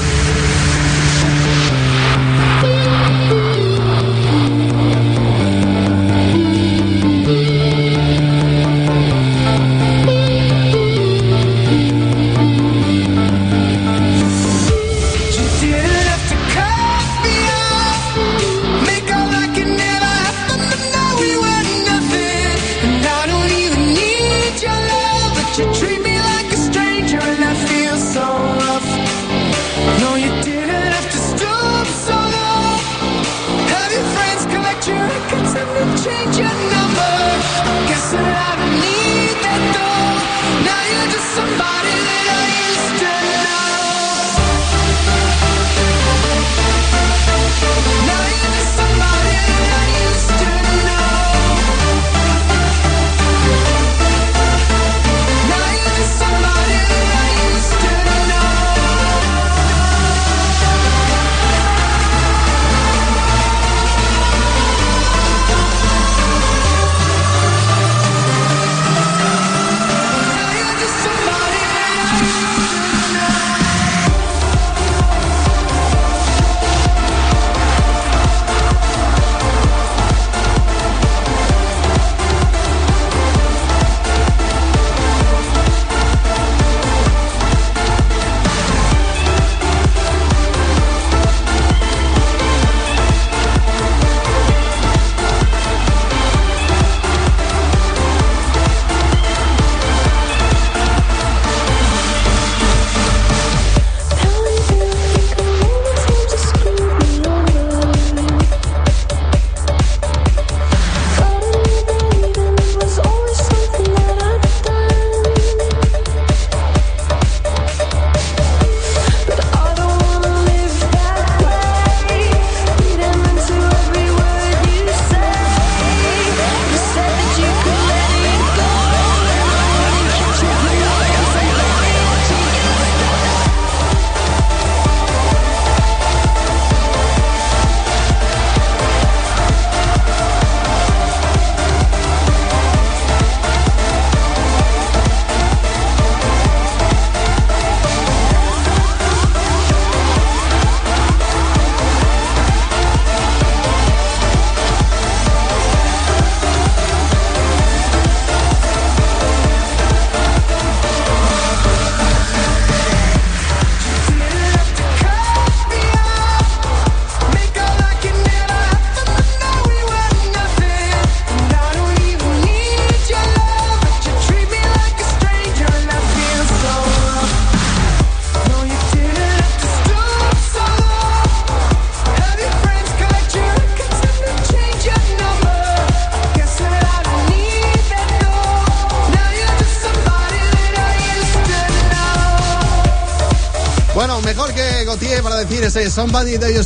Somebody That You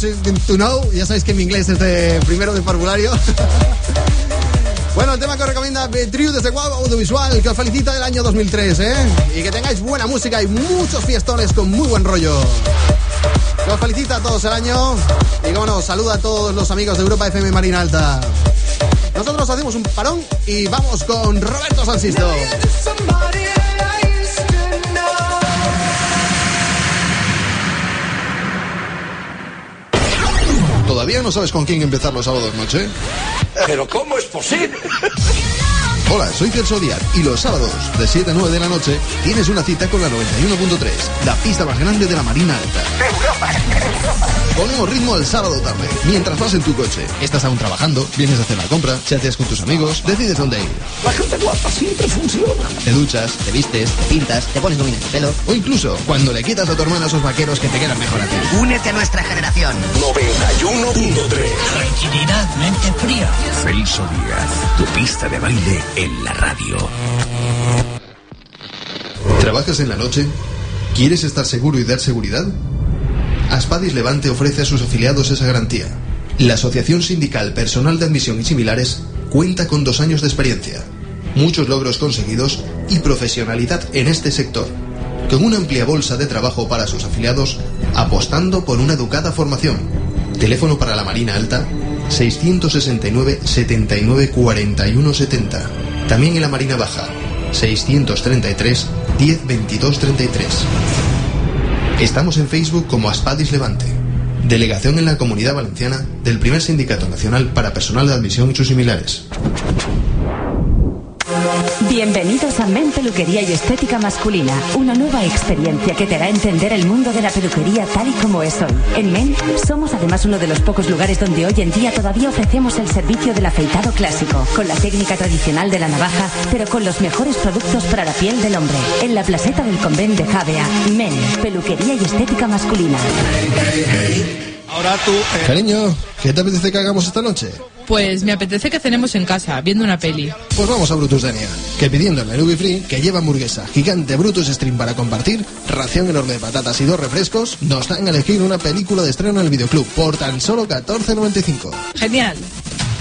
to Know. Ya sabéis que mi inglés es de primero de formulario. bueno, el tema que os recomienda Betriu desde Guau Audiovisual, que os felicita del año 2003, ¿eh? Y que tengáis buena música y muchos fiestones con muy buen rollo. Que os felicita a todos el año. Y bueno, saluda a todos los amigos de Europa FM Marina Alta. Nosotros hacemos un parón y vamos con Roberto Sansisto. ¿Todavía no sabes con quién empezar los sábados noche? Pero ¿cómo es posible? Hola, soy Celso Díaz y los sábados de 7 a 9 de la noche tienes una cita con la 91.3, la pista más grande de la Marina Alta. Ponemos ritmo el sábado tarde, mientras vas en tu coche. Estás aún trabajando, vienes a hacer la compra, chateas con tus amigos, decides dónde ir. La gente guapa siempre funciona. Te duchas, te vistes, te pintas, te pones gomina en el pelo. O incluso cuando le quitas a tu hermana esos vaqueros que te quedan mejor a ti. Únete a nuestra generación. 91.3. Tranquilidad, mente fría. Celso Díaz, tu pista de baile en la radio. ¿Trabajas en la noche? ¿Quieres estar seguro y dar seguridad? Aspadis Levante ofrece a sus afiliados esa garantía. La Asociación Sindical Personal de Admisión y Similares cuenta con dos años de experiencia, muchos logros conseguidos y profesionalidad en este sector, con una amplia bolsa de trabajo para sus afiliados, apostando por una educada formación. Teléfono para la Marina Alta 669 79 41 70. También en la Marina Baja 633 10 22 33. Estamos en Facebook como Aspadis Levante, delegación en la Comunidad Valenciana del primer Sindicato Nacional para Personal de Admisión y sus similares. Bienvenidos a Men Peluquería y Estética Masculina, una nueva experiencia que te hará entender el mundo de la peluquería tal y como es hoy. En Men somos además uno de los pocos lugares donde hoy en día todavía ofrecemos el servicio del afeitado clásico, con la técnica tradicional de la navaja, pero con los mejores productos para la piel del hombre. En la placeta del convent de Javea, Men, Peluquería y Estética Masculina. Cariño, ¿qué te apetece que hagamos esta noche? Pues me apetece que cenemos en casa, viendo una peli. Pues vamos a Brutus Denia, que pidiendo el menú Free, que lleva hamburguesa, gigante Brutus Stream para compartir, ración enorme de patatas y dos refrescos, nos dan a elegir una película de estreno en el videoclub por tan solo 14.95. Genial.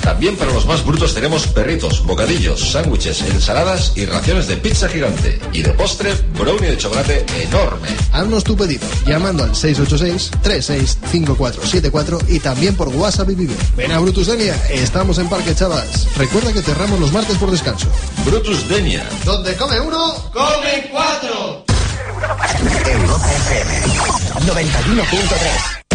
También para los más brutos tenemos perritos, bocadillos, sándwiches, ensaladas y raciones de pizza gigante. Y de postre, brownie de chocolate enorme. Haznos tu pedido llamando al 686-365474 y también por WhatsApp y Vivo. Ven a Brutus Denia, estamos en Parque Chavas. Recuerda que cerramos los martes por descanso. Brutus Denia. Donde come uno, come cuatro. Europa FM 91.3.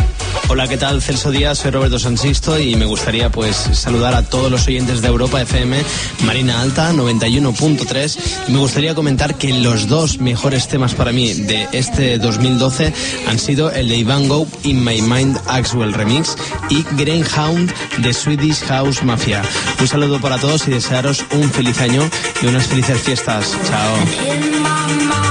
Hola, ¿qué tal? Celso Díaz, soy Roberto Sansisto y me gustaría pues saludar a todos los oyentes de Europa FM, Marina Alta 91.3 y me gustaría comentar que los dos mejores temas para mí de este 2012 han sido el de Ivan Go In My Mind Axwell Remix y Greyhound de Swedish House Mafia. Un saludo para todos y desearos un feliz año y unas felices fiestas. Chao.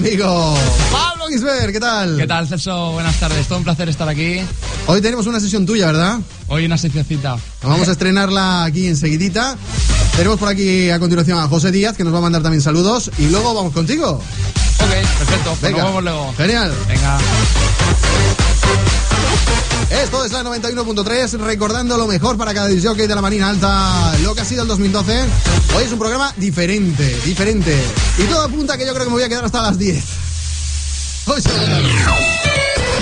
amigo Pablo Gisbert. ¿Qué tal? ¿Qué tal, Celso? Buenas tardes. Todo un placer estar aquí. Hoy tenemos una sesión tuya, ¿verdad? Hoy una seccioncita. Vamos a estrenarla aquí enseguidita. Tenemos por aquí a continuación a José Díaz, que nos va a mandar también saludos. Y luego vamos contigo. Ok, perfecto. Pues Venga. nos vemos luego. Genial. Venga. Esto es la 91.3, recordando lo mejor para cada disjockey de la Marina Alta, lo que ha sido el 2012. Hoy es un programa diferente, diferente. Y todo apunta que yo creo que me voy a quedar hasta las 10. Hoy se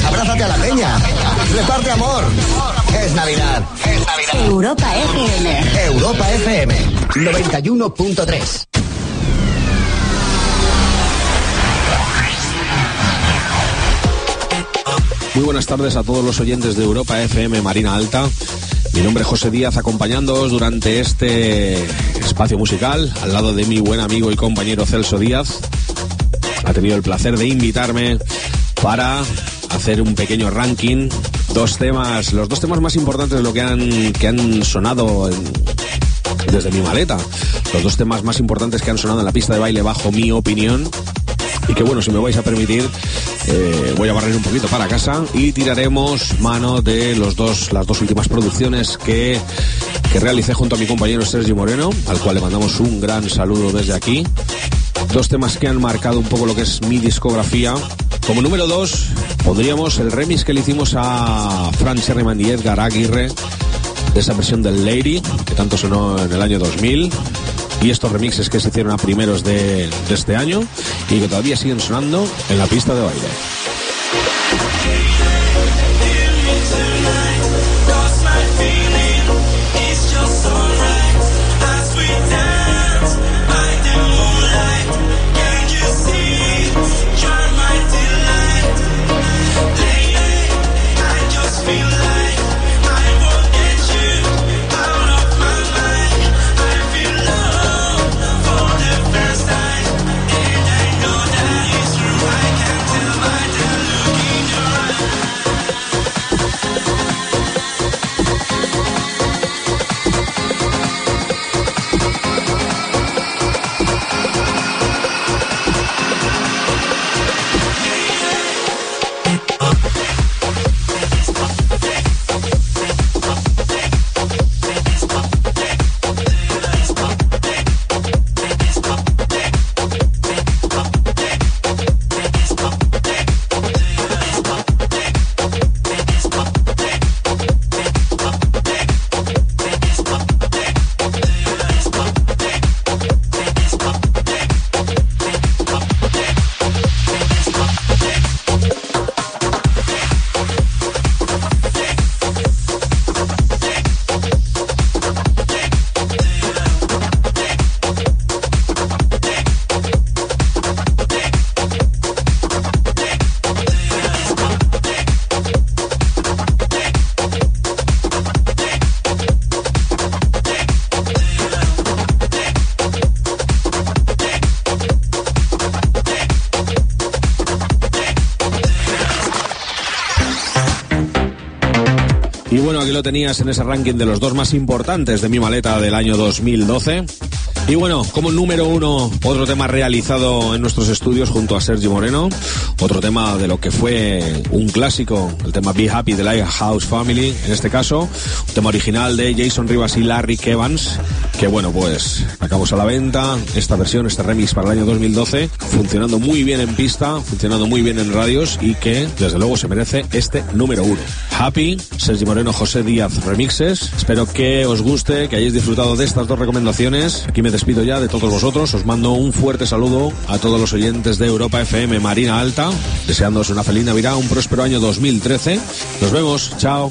Abrázate a la peña. Reparte amor. Es Navidad. Es Navidad. Europa FM. Europa FM 91.3. Muy buenas tardes a todos los oyentes de Europa FM Marina Alta. Mi nombre es José Díaz, acompañándoos durante este espacio musical, al lado de mi buen amigo y compañero Celso Díaz. Ha tenido el placer de invitarme para hacer un pequeño ranking. Dos temas, los dos temas más importantes de lo que han, que han sonado desde mi maleta. Los dos temas más importantes que han sonado en la pista de baile, bajo mi opinión. Y que bueno, si me vais a permitir, eh, voy a barrer un poquito para casa y tiraremos mano de los dos, las dos últimas producciones que, que realicé junto a mi compañero Sergio Moreno, al cual le mandamos un gran saludo desde aquí. Dos temas que han marcado un poco lo que es mi discografía. Como número dos, pondríamos el remix que le hicimos a Fran Sherriman y Edgar Aguirre de esa versión del Lady, que tanto sonó en el año 2000, y estos remixes que se hicieron a primeros de este año y que todavía siguen sonando en la pista de baile. Aquí lo tenías en ese ranking de los dos más importantes de mi maleta del año 2012. Y bueno, como número uno, otro tema realizado en nuestros estudios junto a Sergio Moreno. Otro tema de lo que fue un clásico, el tema Be Happy de Lighthouse Family, en este caso. Un tema original de Jason Rivas y Larry Evans. Que bueno, pues sacamos a la venta esta versión, este remix para el año 2012. Funcionando muy bien en pista, funcionando muy bien en radios y que desde luego se merece este número uno. Happy, Sergio Moreno, José Díaz Remixes. Espero que os guste, que hayáis disfrutado de estas dos recomendaciones. Aquí me despido ya de todos vosotros. Os mando un fuerte saludo a todos los oyentes de Europa FM Marina Alta, deseándoos una feliz Navidad, un próspero año 2013. Nos vemos, chao.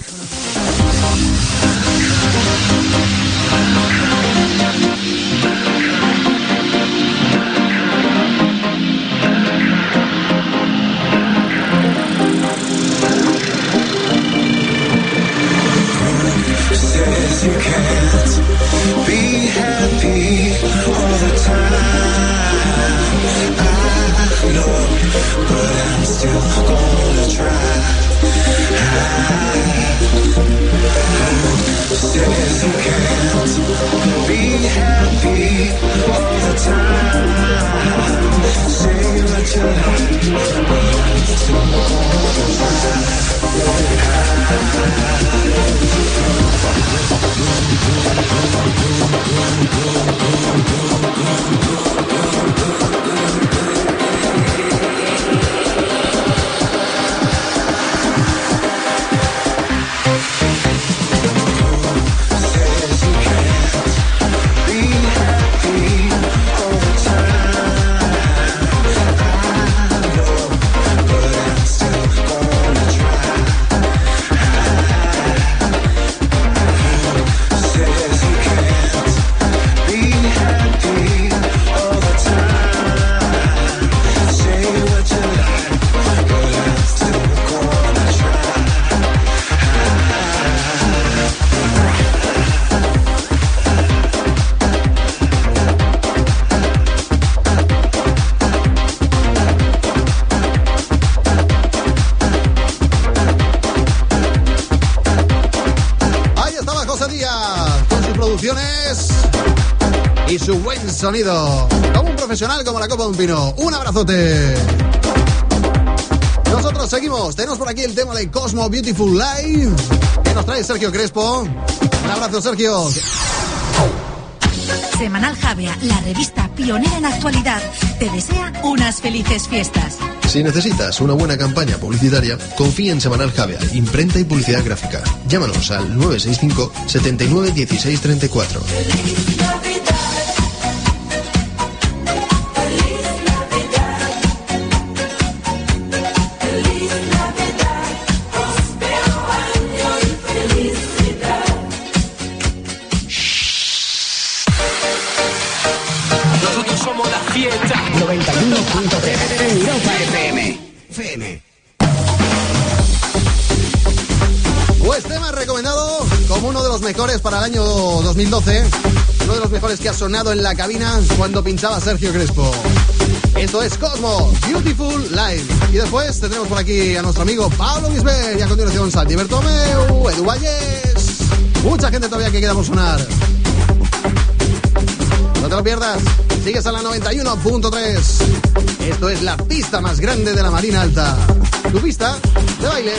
La copa de un pino. Un abrazote. Nosotros seguimos. Tenemos por aquí el tema de Cosmo Beautiful Life que nos trae Sergio Crespo. Un abrazo, Sergio. Semanal Javea, la revista pionera en actualidad, te desea unas felices fiestas. Si necesitas una buena campaña publicitaria, confía en Semanal Javea, imprenta y publicidad gráfica. Llámanos al 965 79 16 34. Que ha sonado en la cabina cuando pinchaba Sergio Crespo. Esto es Cosmo, Beautiful Life. Y después tendremos por aquí a nuestro amigo Pablo Bisbel y a continuación Santi Bertomeu, Edu Valles. Mucha gente todavía que queda por sonar. No te lo pierdas. Sigues a la 91.3. Esto es la pista más grande de la Marina Alta. Tu pista de baile.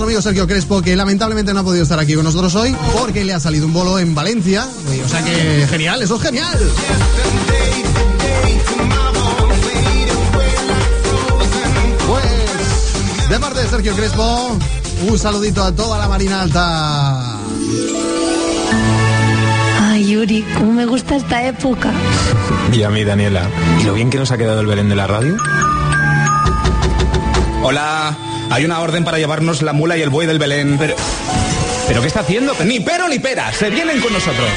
Nuestro amigo Sergio Crespo, que lamentablemente no ha podido estar aquí con nosotros hoy porque le ha salido un bolo en Valencia. O sea que genial, eso es genial. Pues, de parte de Sergio Crespo, un saludito a toda la Marina Alta. Ay, Yuri, cómo me gusta esta época. Y a mí, Daniela. ¿Y lo bien que nos ha quedado el Belén de la radio? Hola, hay una orden para llevarnos la mula y el buey del Belén. Pero, ¿pero qué está haciendo? Ni pero ni pera, se vienen con nosotros.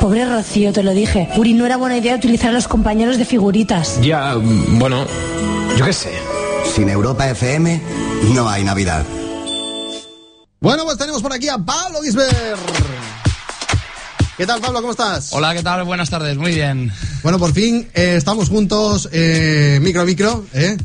Pobre Rocío, te lo dije. Uri, no era buena idea utilizar a los compañeros de figuritas. Ya, mm, bueno, yo qué sé. Sin Europa FM no hay Navidad. Bueno, pues tenemos por aquí a Pablo Gisbert. ¿Qué tal, Pablo? ¿Cómo estás? Hola, ¿qué tal? Buenas tardes, muy bien. Bueno, por fin eh, estamos juntos eh, micro a micro, ¿eh?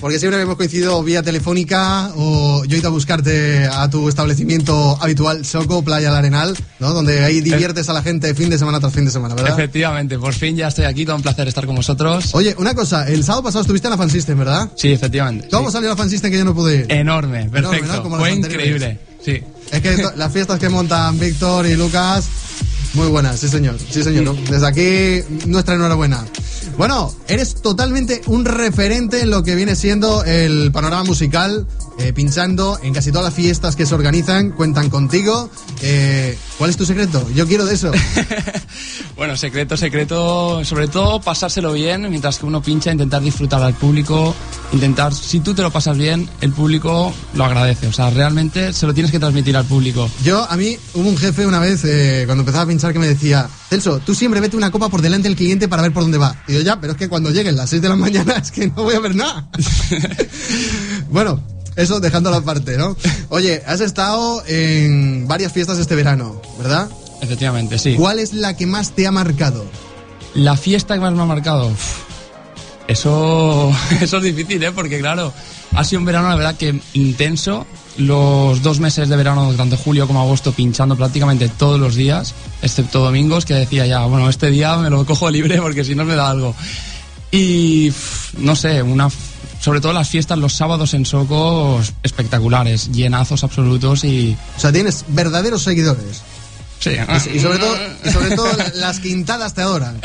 Porque siempre hemos coincidido vía telefónica o yo he ido a buscarte a tu establecimiento habitual, Soco, Playa del Arenal, ¿no? Donde ahí diviertes a la gente fin de semana tras fin de semana, ¿verdad? Efectivamente, por fin ya estoy aquí, todo un placer estar con vosotros. Oye, una cosa, el sábado pasado estuviste en la Fan System, ¿verdad? Sí, efectivamente. ¿Cómo salió la Fan System que yo no pude ir? Enorme, Enorme, perfecto. ¿no? Como Fue increíble, sí. Es que las fiestas que montan Víctor y Lucas, muy buenas, sí señor, sí señor. Desde aquí, nuestra enhorabuena. Bueno, eres totalmente un referente en lo que viene siendo el panorama musical, eh, pinchando en casi todas las fiestas que se organizan, cuentan contigo. Eh, ¿Cuál es tu secreto? Yo quiero de eso. Bueno, secreto, secreto, sobre todo pasárselo bien mientras que uno pincha, intentar disfrutar al público, intentar, si tú te lo pasas bien, el público lo agradece, o sea, realmente se lo tienes que transmitir al público. Yo, a mí, hubo un jefe una vez, eh, cuando empezaba a pinchar, que me decía, Celso, tú siempre vete una copa por delante del cliente para ver por dónde va. Y yo, ya, pero es que cuando lleguen las 6 de la mañana es que no voy a ver nada. bueno, eso dejándolo aparte, ¿no? Oye, has estado en varias fiestas este verano, ¿verdad? Efectivamente, sí. ¿Cuál es la que más te ha marcado? La fiesta que más me ha marcado. uf, Eso, eso es difícil, ¿eh? Porque claro, ha sido un verano, la verdad, que intenso. Los dos meses de verano, tanto julio como agosto, pinchando prácticamente todos los días, excepto domingos, que decía ya, bueno, este día me lo cojo libre porque si no me da algo. Y no sé, una, sobre todo las fiestas los sábados en Socos espectaculares, llenazos absolutos y. O sea, tienes verdaderos seguidores. Sí, Y, y sobre todo, y sobre todo la- las quintadas te adoran.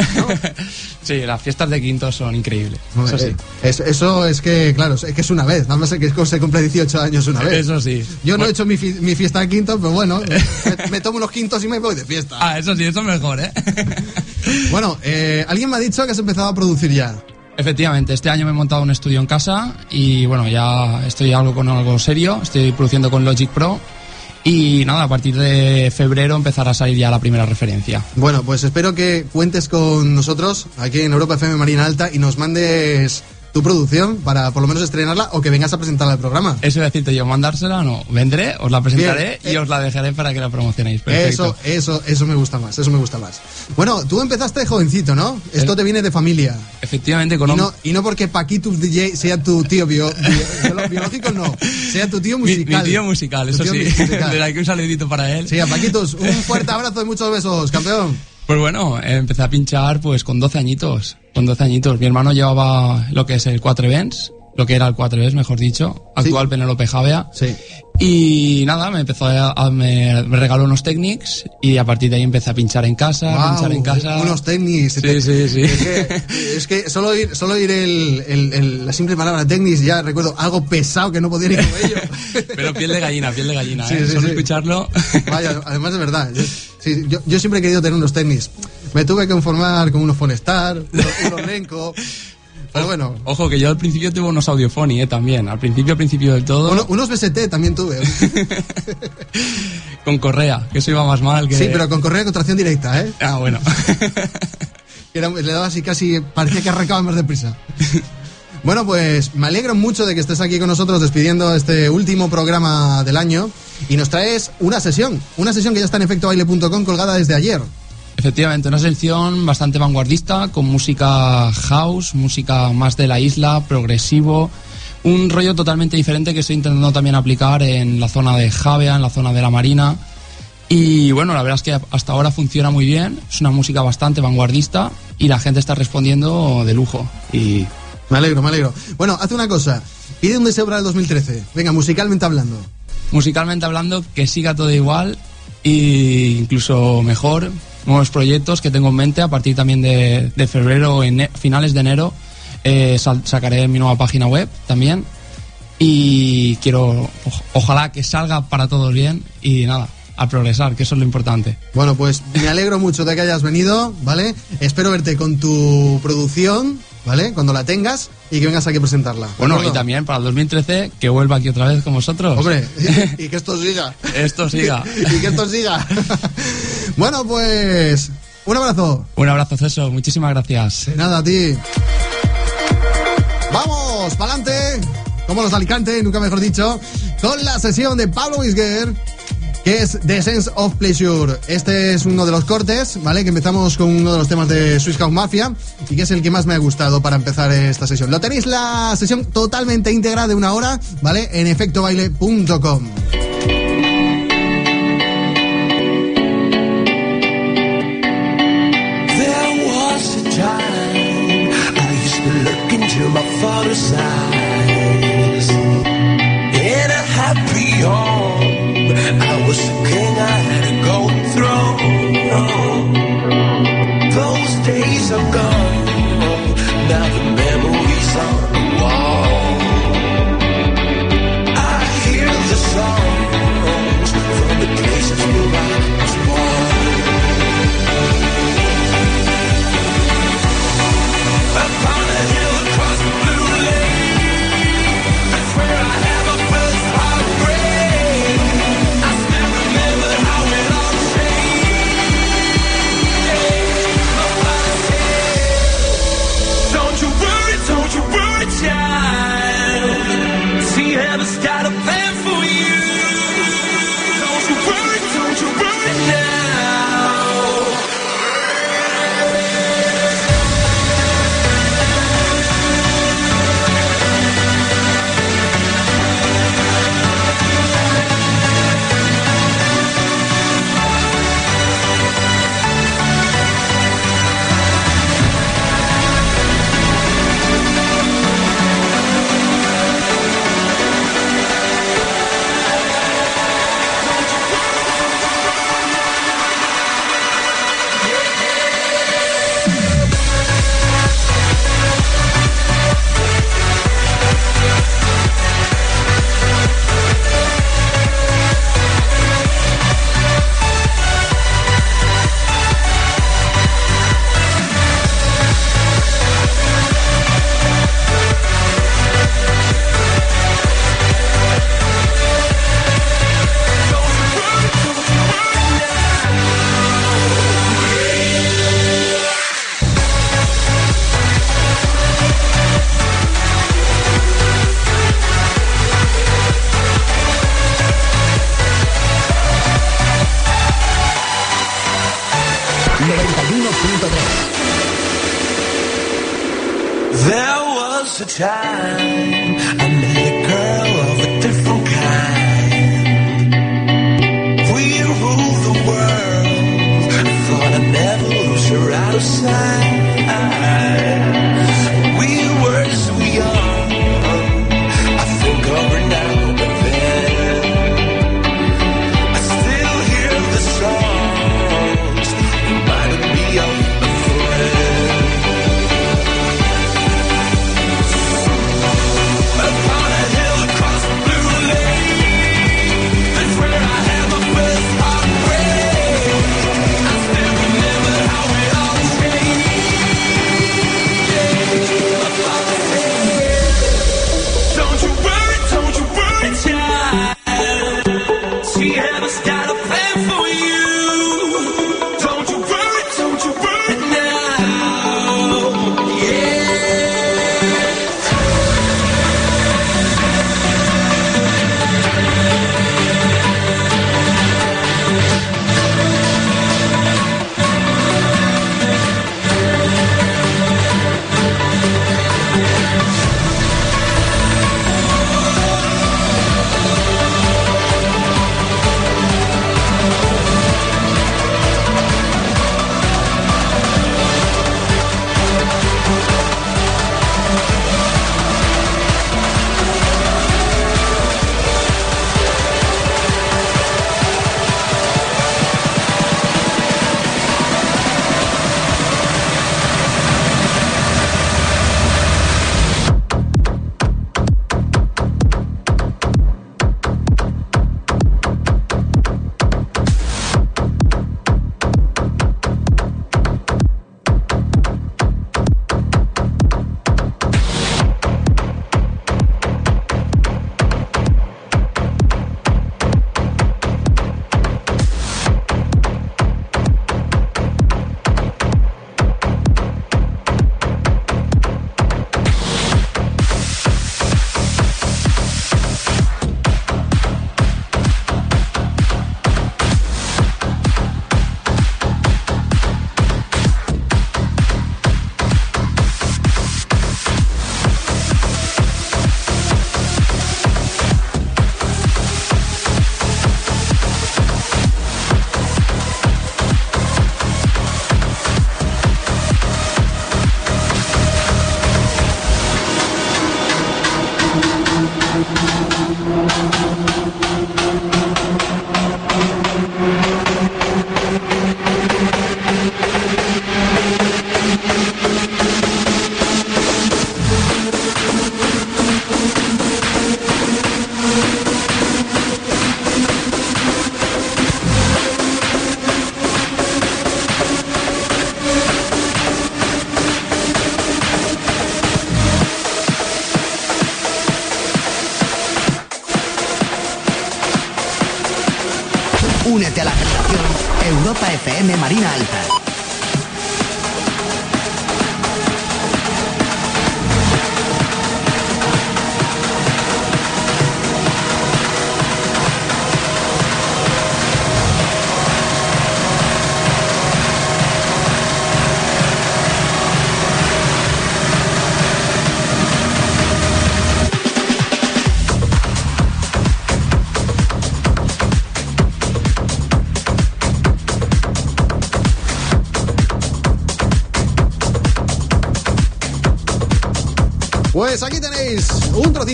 sí, las fiestas de quintos son increíbles. Eso sí. Eh, Eso, eso es que, claro, es que es una vez. Nada más es que se cumple 18 años una vez. Eso sí. Yo no he hecho mi, mi fiesta de quintos, pero bueno, me, me tomo unos quintos y me voy de fiesta. Ah, eso sí, eso es mejor, ¿eh? Bueno, eh, alguien me ha dicho que has empezado a producir ya. Efectivamente, este año me he montado un estudio en casa y bueno, ya estoy algo con algo serio, estoy produciendo con Logic Pro y nada, a partir de febrero empezará a salir ya la primera referencia. Bueno, pues espero que cuentes con nosotros aquí en Europa FM Marina Alta y nos mandes tu producción para por lo menos estrenarla o que vengas a presentarla al programa. Eso iba a decirte yo, mandársela, no, vendré, os la presentaré Bien, y eh, os la dejaré para que la promocionéis. Perfecto. Eso, eso, eso me gusta más, eso me gusta más. Bueno, tú empezaste jovencito, ¿no? Esto te viene de familia. Efectivamente, con Y no, y no porque Paquitus DJ sea tu tío bio- bio- bio- biológico, no. Sea tu tío mi, musical. mi tío musical, eso tío sí. musical. Desde aquí un saludito para él. Sí, a Paquitus, un fuerte abrazo y muchos besos, campeón. Pues bueno, empecé a pinchar pues con 12 añitos. Con 12 añitos. Mi hermano llevaba lo que es el 4 Events, lo que era el 4 Events, mejor dicho, actual Penelope Javea. Sí. Y nada, me empezó a, a- me, regaló unos Technics y a partir de ahí empecé a pinchar en casa, a Guau, pinchar en casa. Unos tenis. Sí, sí, sí. Es que, es que solo oír, solo oír el, el- el- la simple palabra tenis ya recuerdo algo pesado que no podía ni con ello. Pero piel de gallina, piel de gallina, Sí, ¿eh? sí, Solo sí. escucharlo. Vaya, además de verdad. Yo, sí, yo, yo siempre he querido tener unos tenis. Me tuve que conformar con unos Fonestar, unos, unos Renko. Pero bueno, Ojo, que yo al principio tuve unos Audiofony, ¿eh? También. Al principio, al principio del todo. uno- unos BST también tuve. Con correa, que eso iba más mal que... Sí, pero con correa de contracción directa, ¿eh? Ah, bueno. Era- le daba así casi, parecía que arrancaba más deprisa. Bueno, pues me alegro mucho de que estés aquí con nosotros despidiendo este último programa del año y nos traes una sesión, una sesión que ya está en efectobaile.com colgada desde ayer. Efectivamente, una selección bastante vanguardista, con música house, música más de la isla, progresivo, un rollo totalmente diferente que estoy intentando también aplicar en la zona de Javea, en la zona de la Marina. Y bueno, la verdad es que hasta ahora funciona muy bien, es una música bastante vanguardista y la gente está respondiendo de lujo. Y Me alegro, me alegro. Bueno, haz una cosa, pide un deseo para el 2013. Venga, musicalmente hablando. musicalmente hablando, que siga todo igual e incluso mejor. Nuevos proyectos que tengo en mente a partir también de, de febrero, ene- finales de enero, eh, sacaré mi nueva página web también. Y quiero, oj- ojalá que salga para todos bien y nada, a progresar, que eso es lo importante. Bueno, pues me alegro mucho de que hayas venido, ¿vale? Espero verte con tu producción, ¿vale? Cuando la tengas y que vengas aquí a presentarla. ¿de Bueno, y también para el 2013 que vuelva aquí otra vez con vosotros. Hombre, y que esto siga. Esto siga. y que esto siga. bueno, pues un abrazo. Un abrazo, Ceso. Muchísimas gracias. De nada a ti. Vamos, pa'lante. Como los de Alicante, nunca mejor dicho, con la sesión de Pablo Wisger, que es The Sense of Pleasure. Este es uno de los cortes, ¿vale? Que empezamos con uno de los temas de Swiss House Mafia y que es el que más me ha gustado para empezar esta sesión. Lo tenéis la sesión totalmente íntegra de una hora, ¿vale? En efectobaile.com. was the king I had to go through. No.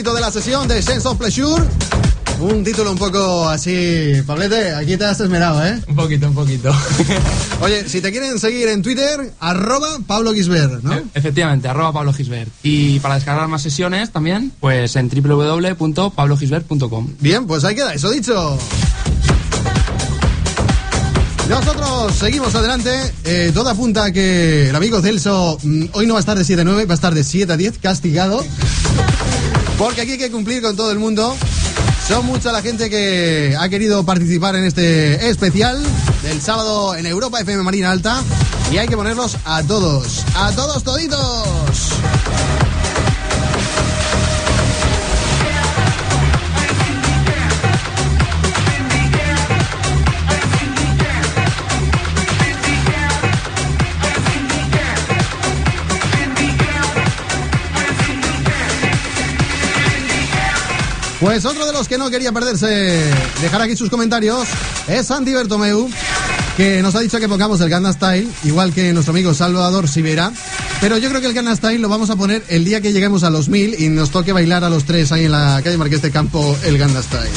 De la sesión de Sense of Pleasure. Un título un poco así, Pablete, aquí te has esmerado, ¿eh? Un poquito, un poquito. Oye, si te quieren seguir en Twitter, arroba Pablo Gisbert, ¿no? Efectivamente, arroba Pablo Gisbert. Y para descargar más sesiones también, pues en www.pablogisbert.com. Bien, pues ahí queda, eso dicho. Nosotros seguimos adelante. Eh, todo apunta a que el amigo Celso mm, hoy no va a estar de 7 a 9, va a estar de 7 a 10, castigado. Porque aquí hay que cumplir con todo el mundo. Son mucha la gente que ha querido participar en este especial del sábado en Europa FM Marina Alta. Y hay que ponerlos a todos. A todos toditos. Pues otro de los que no quería perderse, dejar aquí sus comentarios, es Santi Bertomeu, que nos ha dicho que pongamos el Gangnam Style, igual que nuestro amigo Salvador Sivera. Pero yo creo que el Gangnam Style lo vamos a poner el día que lleguemos a los mil y nos toque bailar a los tres ahí en la calle Marqués de Campo el Gangnam Style.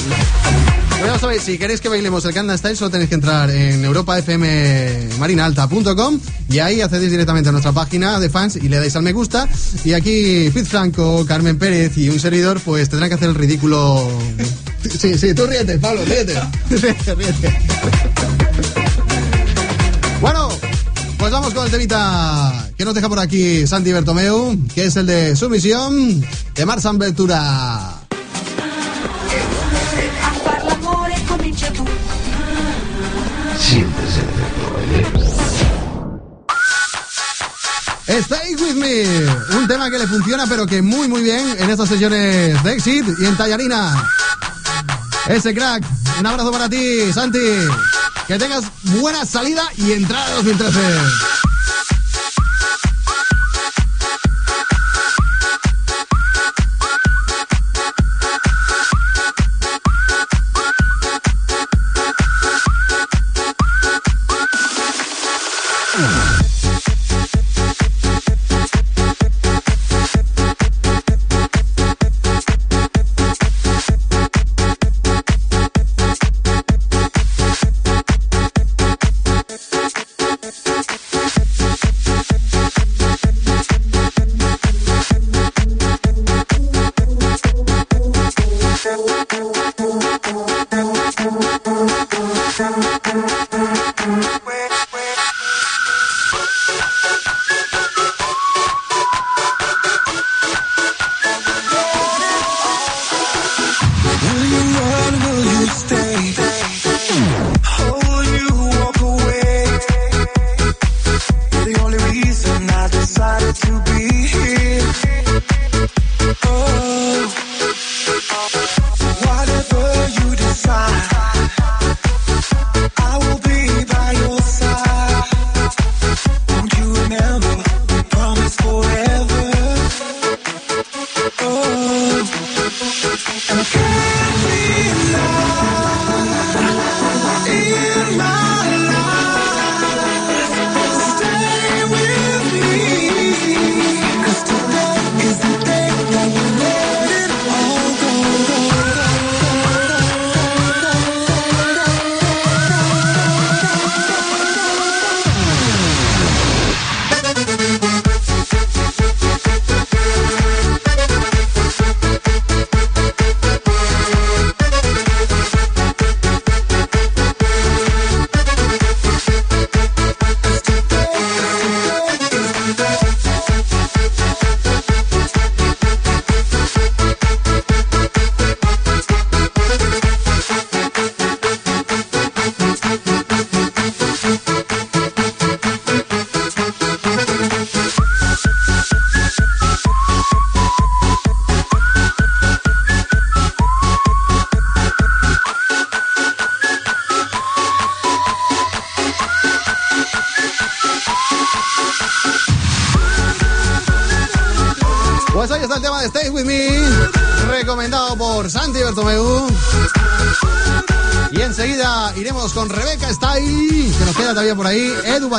Ya sabéis, si queréis que bailemos el Gangnam Style, solo tenéis que entrar en europafmmarinaalta.com y ahí accedéis directamente a nuestra página de fans y le dais al me gusta. Y aquí Fitz Franco, Carmen Pérez y un servidor, pues tendrán que hacer el ridículo. Sí, sí, tú ríete, Pablo, ríete. Ríete, ríete. Bueno, pues vamos con el temita que nos deja por aquí Santi Bertomeu, que es el de Sumisión de Marsan Ventura. Stay with me, un tema que le funciona pero que muy muy bien en estas sesiones de Exit y en Tallarina. Ese crack, un abrazo para ti, Santi. Que tengas buena salida y entrada 2013.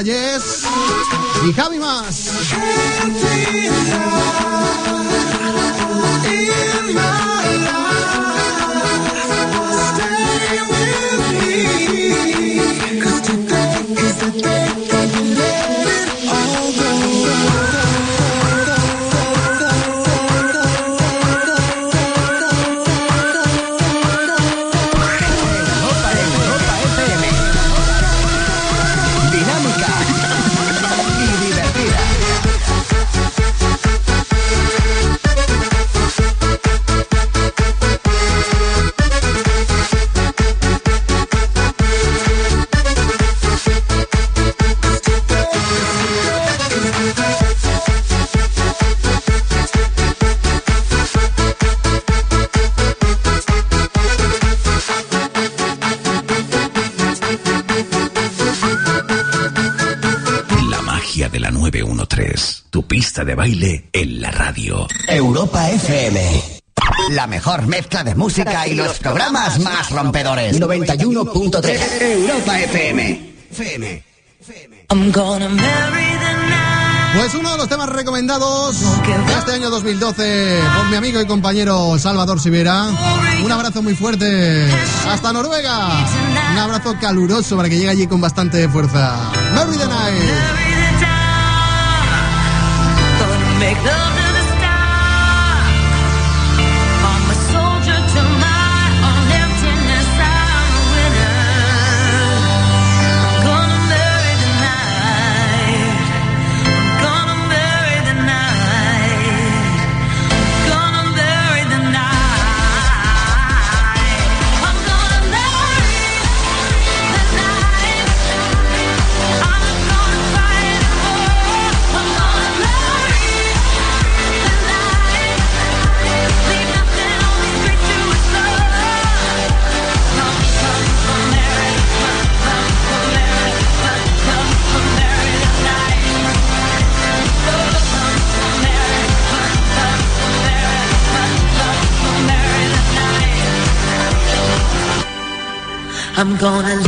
Y Javi Más. de música y los programas más rompedores. 91.3 Europa FM. FM. I'm. Pues uno de los temas recomendados de este año 2012 por mi amigo y compañero Salvador Sivera. Un abrazo muy fuerte hasta Noruega. Un abrazo caluroso para que llegue allí con bastante fuerza. Marry the Night. gonna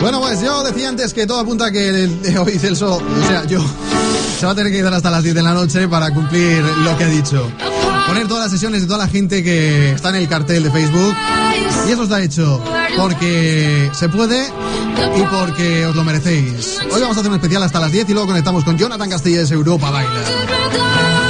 Bueno, pues yo decía antes que todo apunta que hoy Celso, o sea, yo, se va a tener que quedar hasta las 10 de la noche para cumplir lo que ha dicho. Poner todas las sesiones de toda la gente que está en el cartel de Facebook. Y eso está hecho porque se puede y porque os lo merecéis. Hoy vamos a hacer un especial hasta las 10 y luego conectamos con Jonathan Castillas Europa Baila.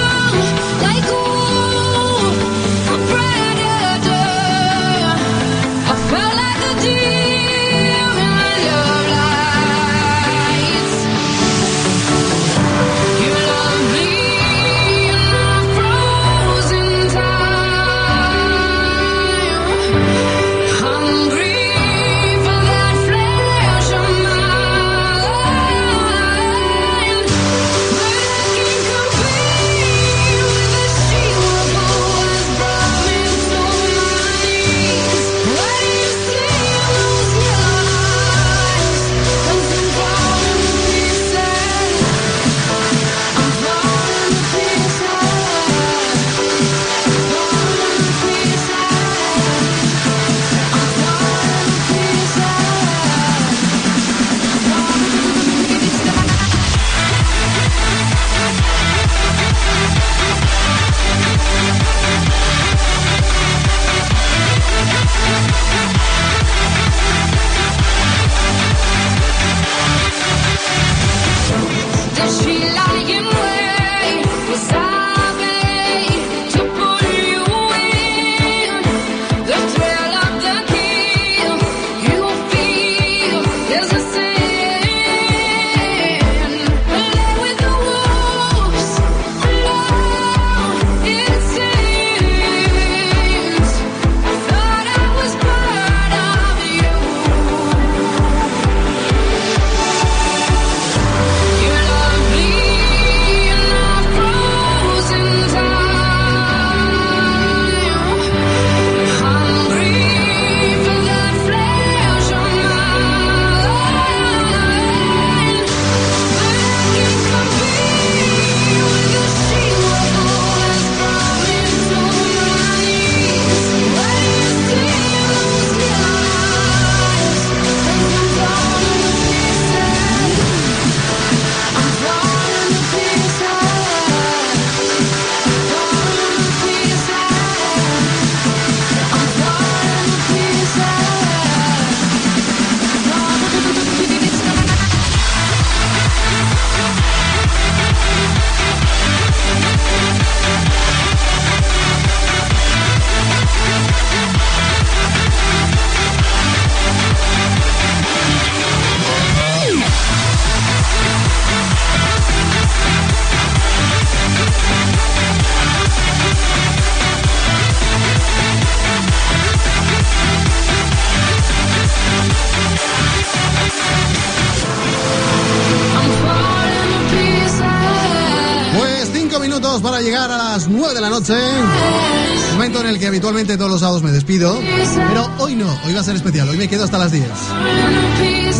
Habitualmente todos los sábados me despido. Pero hoy no, hoy va a ser especial. Hoy me quedo hasta las 10.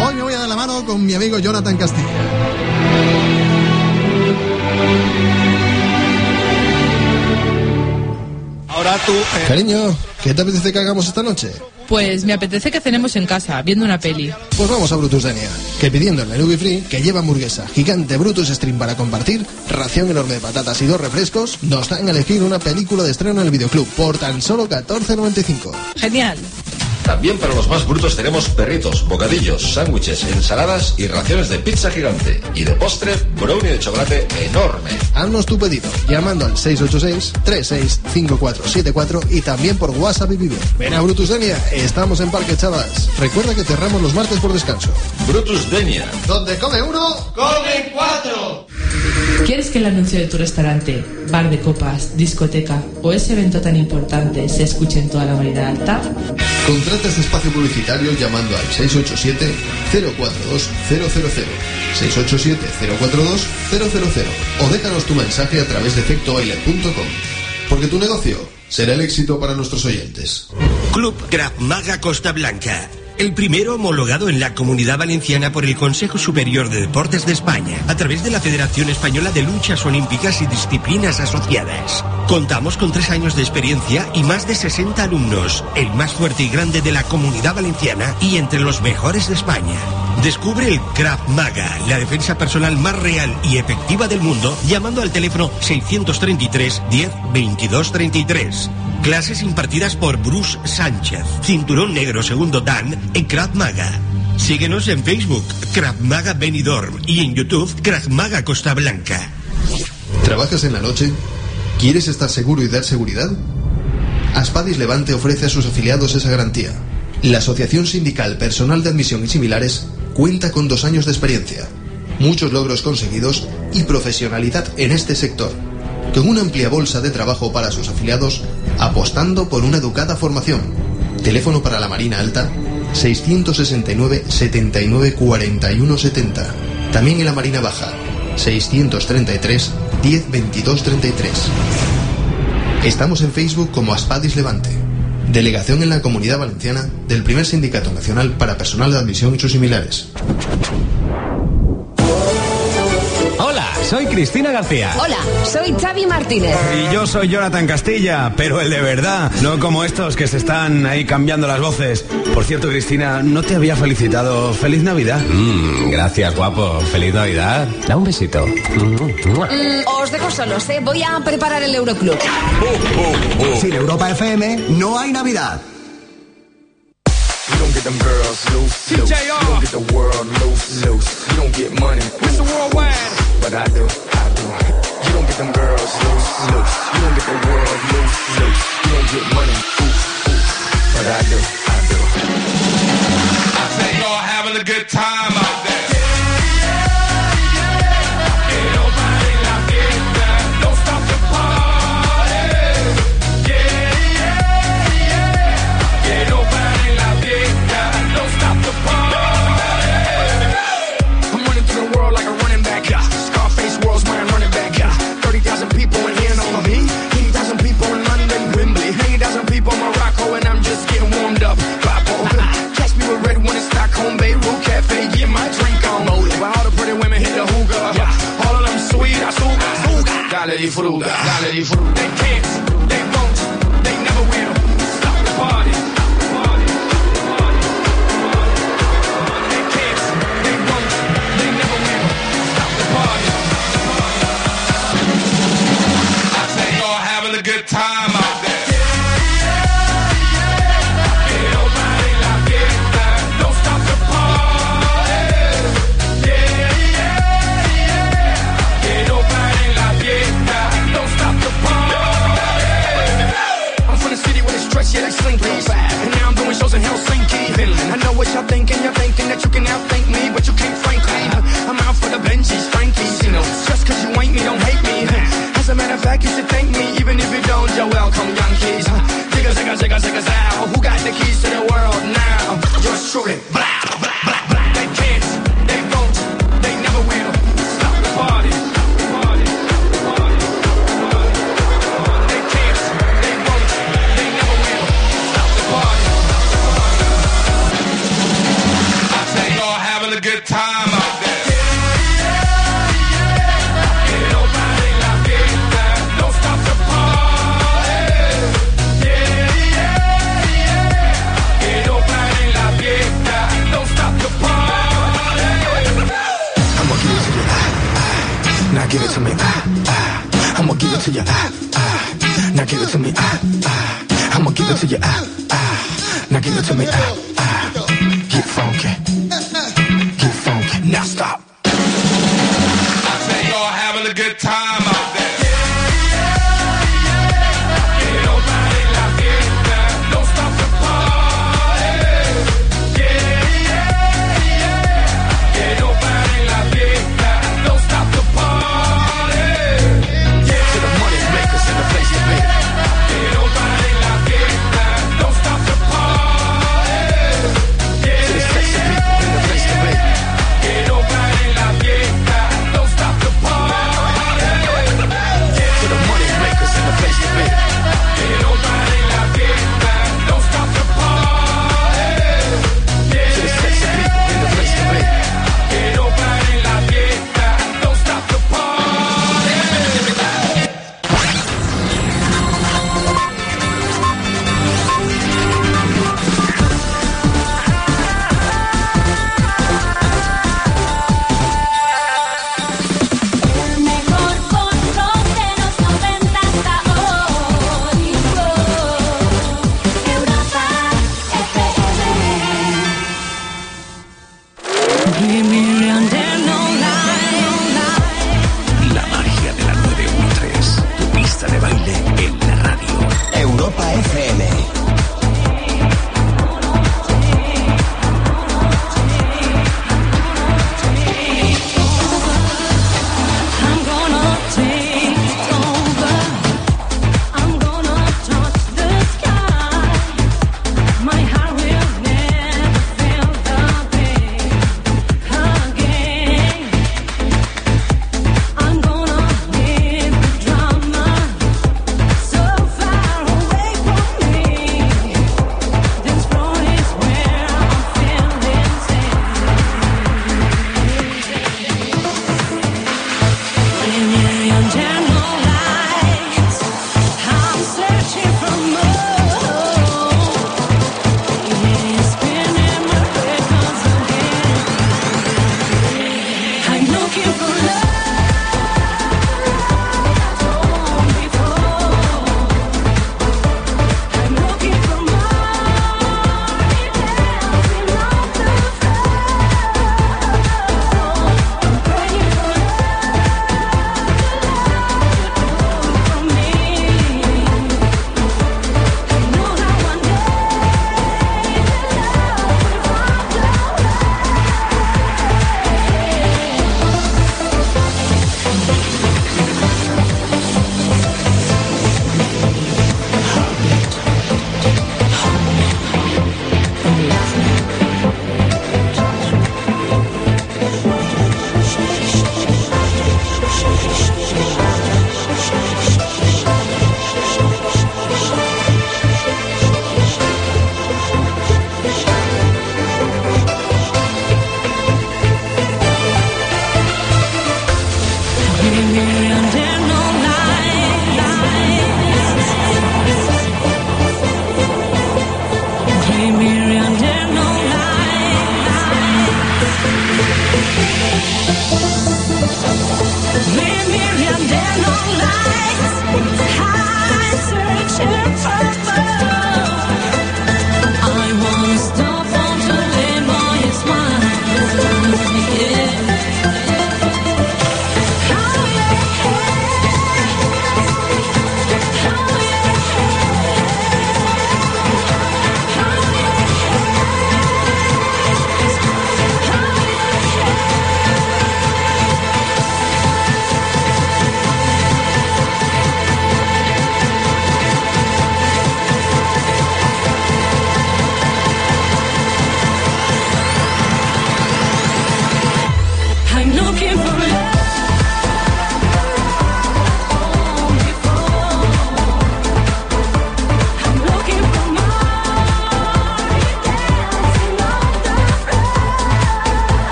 Hoy me voy a dar la mano con mi amigo Jonathan Castilla. Ahora tú. Cariño, ¿qué te apetece que hagamos esta noche? Pues me apetece que cenemos en casa, viendo una peli. Pues vamos a Brutus Denia, que pidiendo el menú Free, que lleva hamburguesa, gigante Brutus Stream para compartir, ración enorme de patatas y dos refrescos, nos dan a elegir una película de estreno en el videoclub por tan solo 14.95. Genial. También para los más brutos tenemos perritos, bocadillos, sándwiches, ensaladas y raciones de pizza gigante. Y de postre, brownie de chocolate enorme. Haznos tu pedido llamando al 686-365474 y también por WhatsApp y Vivo. Ven a Brutus Denia, estamos en Parque Chavas. Recuerda que cerramos los martes por descanso. Brutus Denia. Donde come uno, ¡Comen cuatro! ¿Quieres que el anuncio de tu restaurante, bar de copas, discoteca o ese evento tan importante se escuche en toda la variedad alta? Contrata este espacio publicitario llamando al 687 042 000 687 042 000 o déjanos tu mensaje a través de efectobaile.com porque tu negocio será el éxito para nuestros oyentes. Club Krav Maga Costa Blanca. El primero homologado en la Comunidad Valenciana por el Consejo Superior de Deportes de España, a través de la Federación Española de Luchas Olímpicas y Disciplinas Asociadas. Contamos con tres años de experiencia y más de 60 alumnos, el más fuerte y grande de la Comunidad Valenciana y entre los mejores de España. Descubre el Krav Maga, la defensa personal más real y efectiva del mundo, llamando al teléfono 633 10 22 33. Clases impartidas por Bruce Sánchez, cinturón negro segundo Dan en Krav Maga. Síguenos en Facebook, Krav Maga Benidorm, y en YouTube, Krav Maga Costa Blanca. ¿Trabajas en la noche? ¿Quieres estar seguro y dar seguridad? Aspadis Levante ofrece a sus afiliados esa garantía. La Asociación Sindical Personal de Admisión y Similares cuenta con dos años de experiencia, muchos logros conseguidos y profesionalidad en este sector, con una amplia bolsa de trabajo para sus afiliados, apostando por una educada formación. Teléfono para la Marina Alta 669 79 41 70. También en la Marina Baja 633 10 22 33. Estamos en Facebook como Aspadis Levante, delegación en la Comunidad Valenciana del primer Sindicato Nacional para Personal de Admisión y sus similares. Soy Cristina García. Hola, soy Xavi Martínez. Y yo soy Jonathan Castilla, pero el de verdad, no como estos que se están ahí cambiando las voces. Por cierto, Cristina, no te había felicitado. ¡Feliz Navidad! Mm, gracias, guapo. Feliz Navidad. Da un besito. Mm, os dejo solos, ¿eh? Voy a preparar el Euroclub. Sin Europa FM no hay Navidad. Get them girls loose, loose. You don't get the world loose, loose. You don't get money, Mr. Worldwide. But I do, I do. You don't get them girls loose, loose. You don't get the world loose, loose. You don't get money, ooh, ooh. But I do, I do. I say y'all having a good time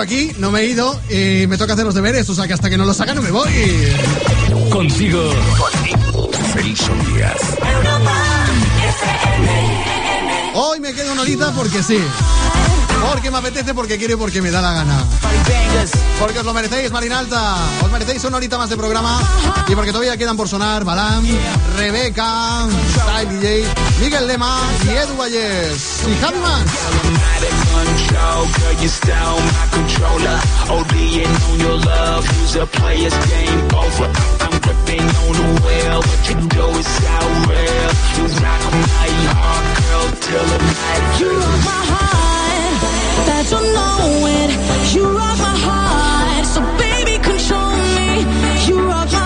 aquí, no me he ido y me toca hacer los deberes, o sea que hasta que no los haga no me voy. Contigo. Contigo. Felson Díaz. Hoy me quedo una horita porque sí. Porque me apetece, porque quiero y porque me da la gana. Porque os lo merecéis, Marinalta. Os merecéis una horita más de programa. Y porque todavía quedan por sonar Balam, Rebeca, Style DJ, Miguel Lema y Edu Valles. Y Javi You my heart. So baby, control me. You are my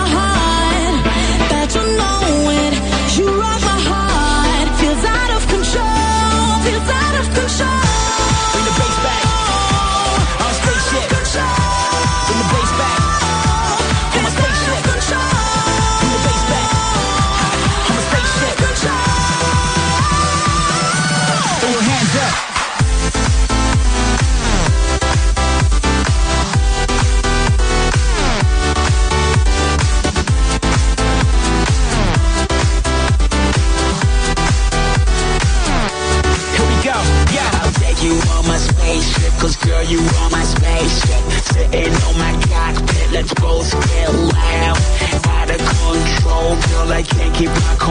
keep my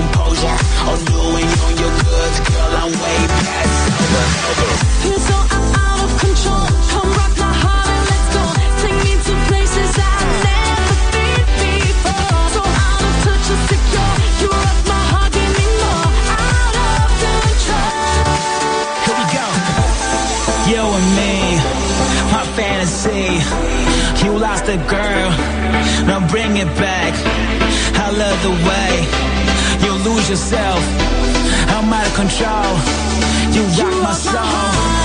yourself. I'm out of control. You rock my soul.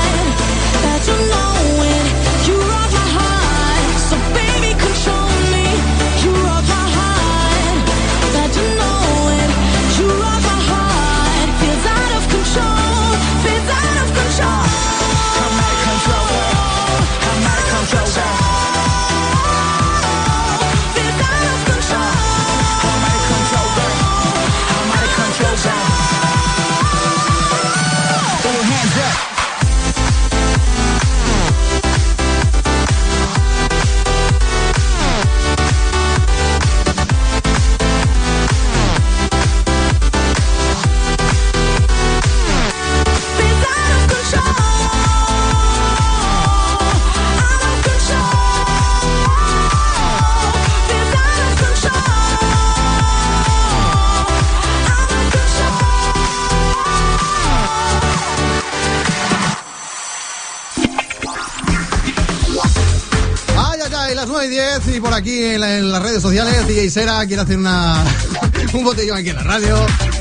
Aquí en, la- en las redes sociales DJ Sera quiere hacer una un botellón aquí en la radio.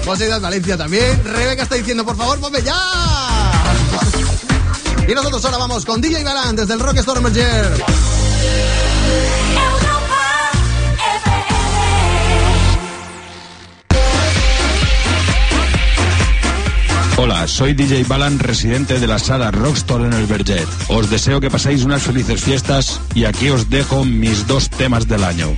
José de Valencia también. Rebeca está diciendo, por favor, ponme ya. Y nosotros ahora vamos con DJ Galán desde el Rockstar Merger. Hola, soy DJ Balan, residente de la sala Rockstore en el Berget. Os deseo que paséis unas felices fiestas y aquí os dejo mis dos temas del año.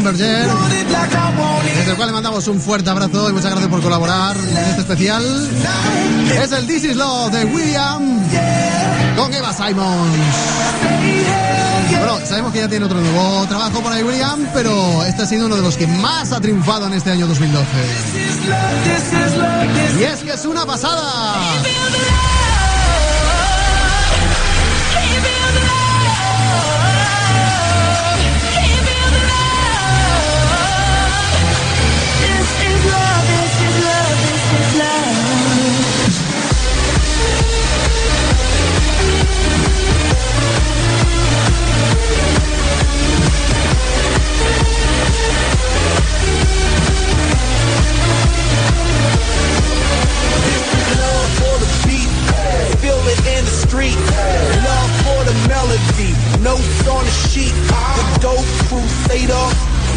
Berger. Desde el cual le mandamos un fuerte abrazo y muchas gracias por colaborar en este especial. Es el This Is Love de William con Eva Simons. Bueno, sabemos que ya tiene otro nuevo trabajo por ahí William, pero este ha sido uno de los que más ha triunfado en este año 2012. Y es que es una pasada. Love for the beat, feel it in the street. Love for the melody, notes on the sheet. The dope crusader,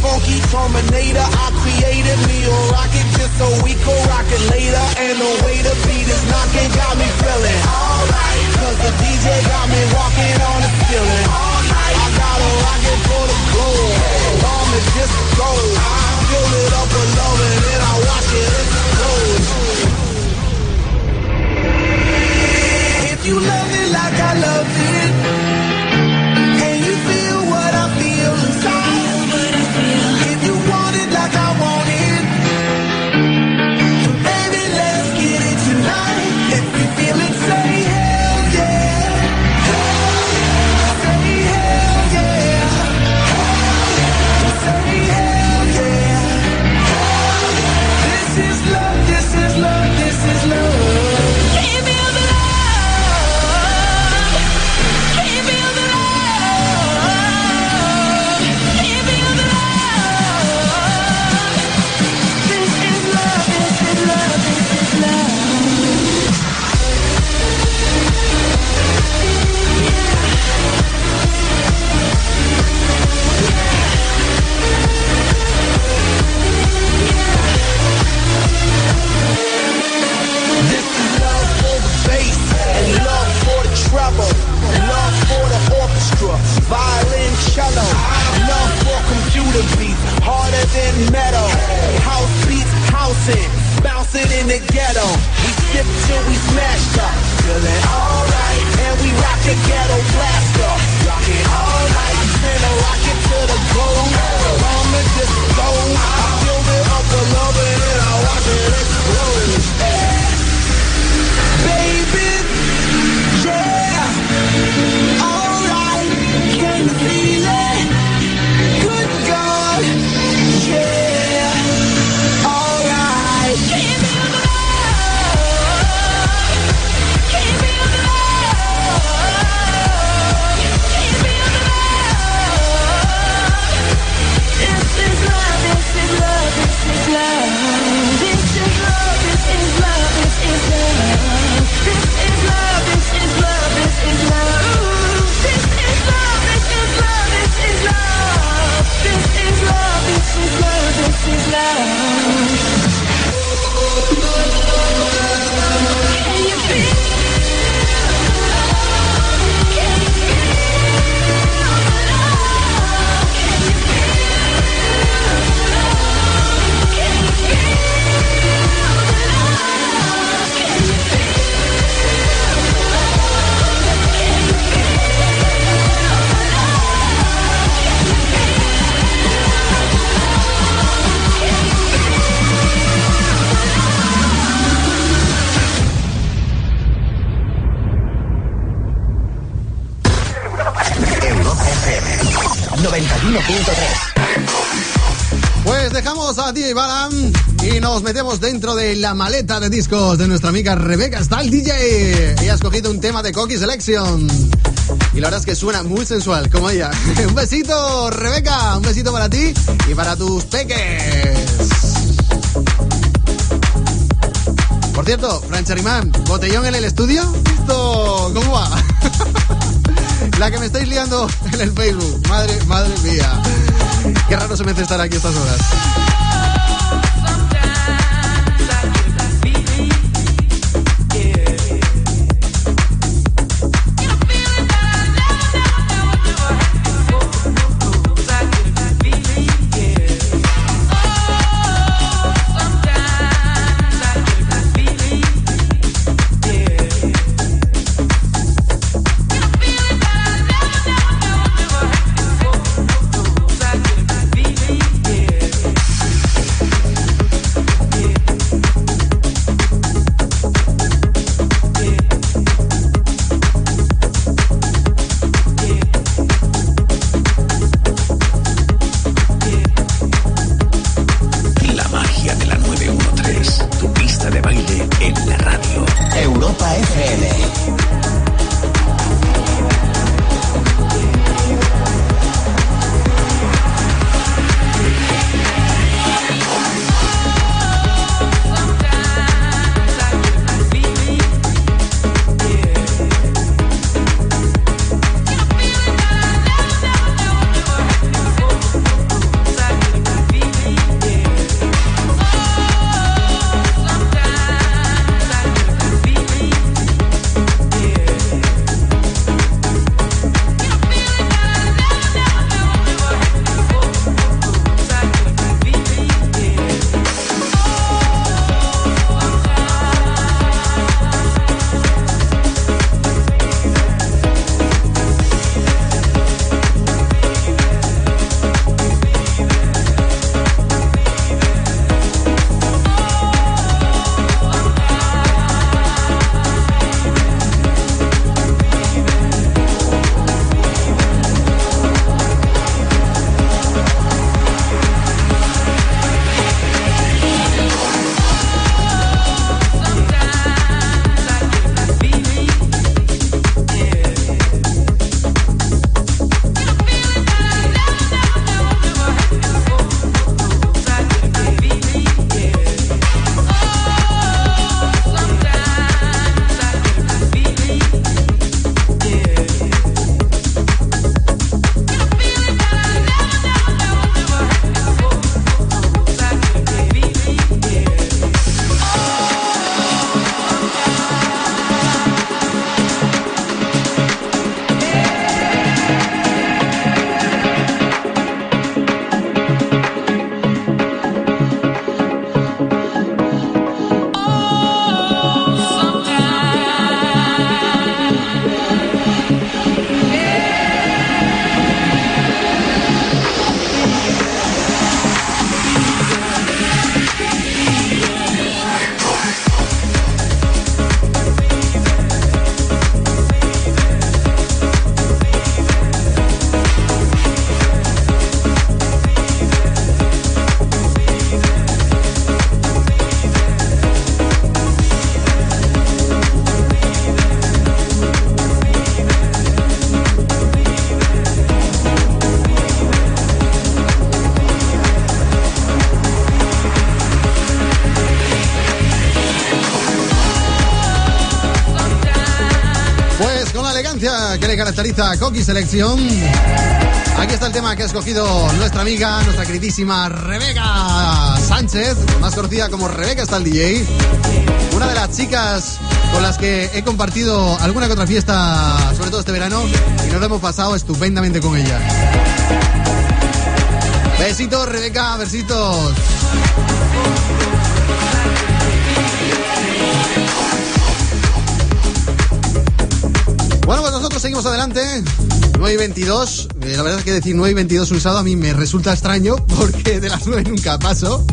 funky terminator. I created me a rocket just so we could rock it later. And the way the beat is knocking got me feeling alright. Cause the DJ got me walking on the ceiling. I got a rocket for the globe. On the disco. Fill you love it like I love it. Bouncing in the ghetto. We sip till we smashed Pues dejamos a DJ Balan y nos metemos dentro de la maleta de discos de nuestra amiga Rebeca Style DJ. Ella ha escogido un tema de Cocky Selection. Y la verdad es que suena muy sensual, como ella. un besito, Rebeca. Un besito para ti y para tus peques. Por cierto, Fran Charimán, botellón en el estudio. ¿Esto cómo va? La que me estáis liando en el Facebook. Madre, madre mía. Qué raro se me hace estar aquí estas horas. Caracteriza a Coqui Selección. Aquí está el tema que ha escogido nuestra amiga, nuestra queridísima Rebeca Sánchez, más conocida como Rebeca está el DJ. Una de las chicas con las que he compartido alguna que otra fiesta, sobre todo este verano, y nos hemos pasado estupendamente con ella. Besitos, Rebeca, besitos. Bueno, pues nosotros seguimos adelante. 9 y 22. Eh, la verdad es que decir 9 y 22 un sábado a mí me resulta extraño porque de las 9 nunca paso.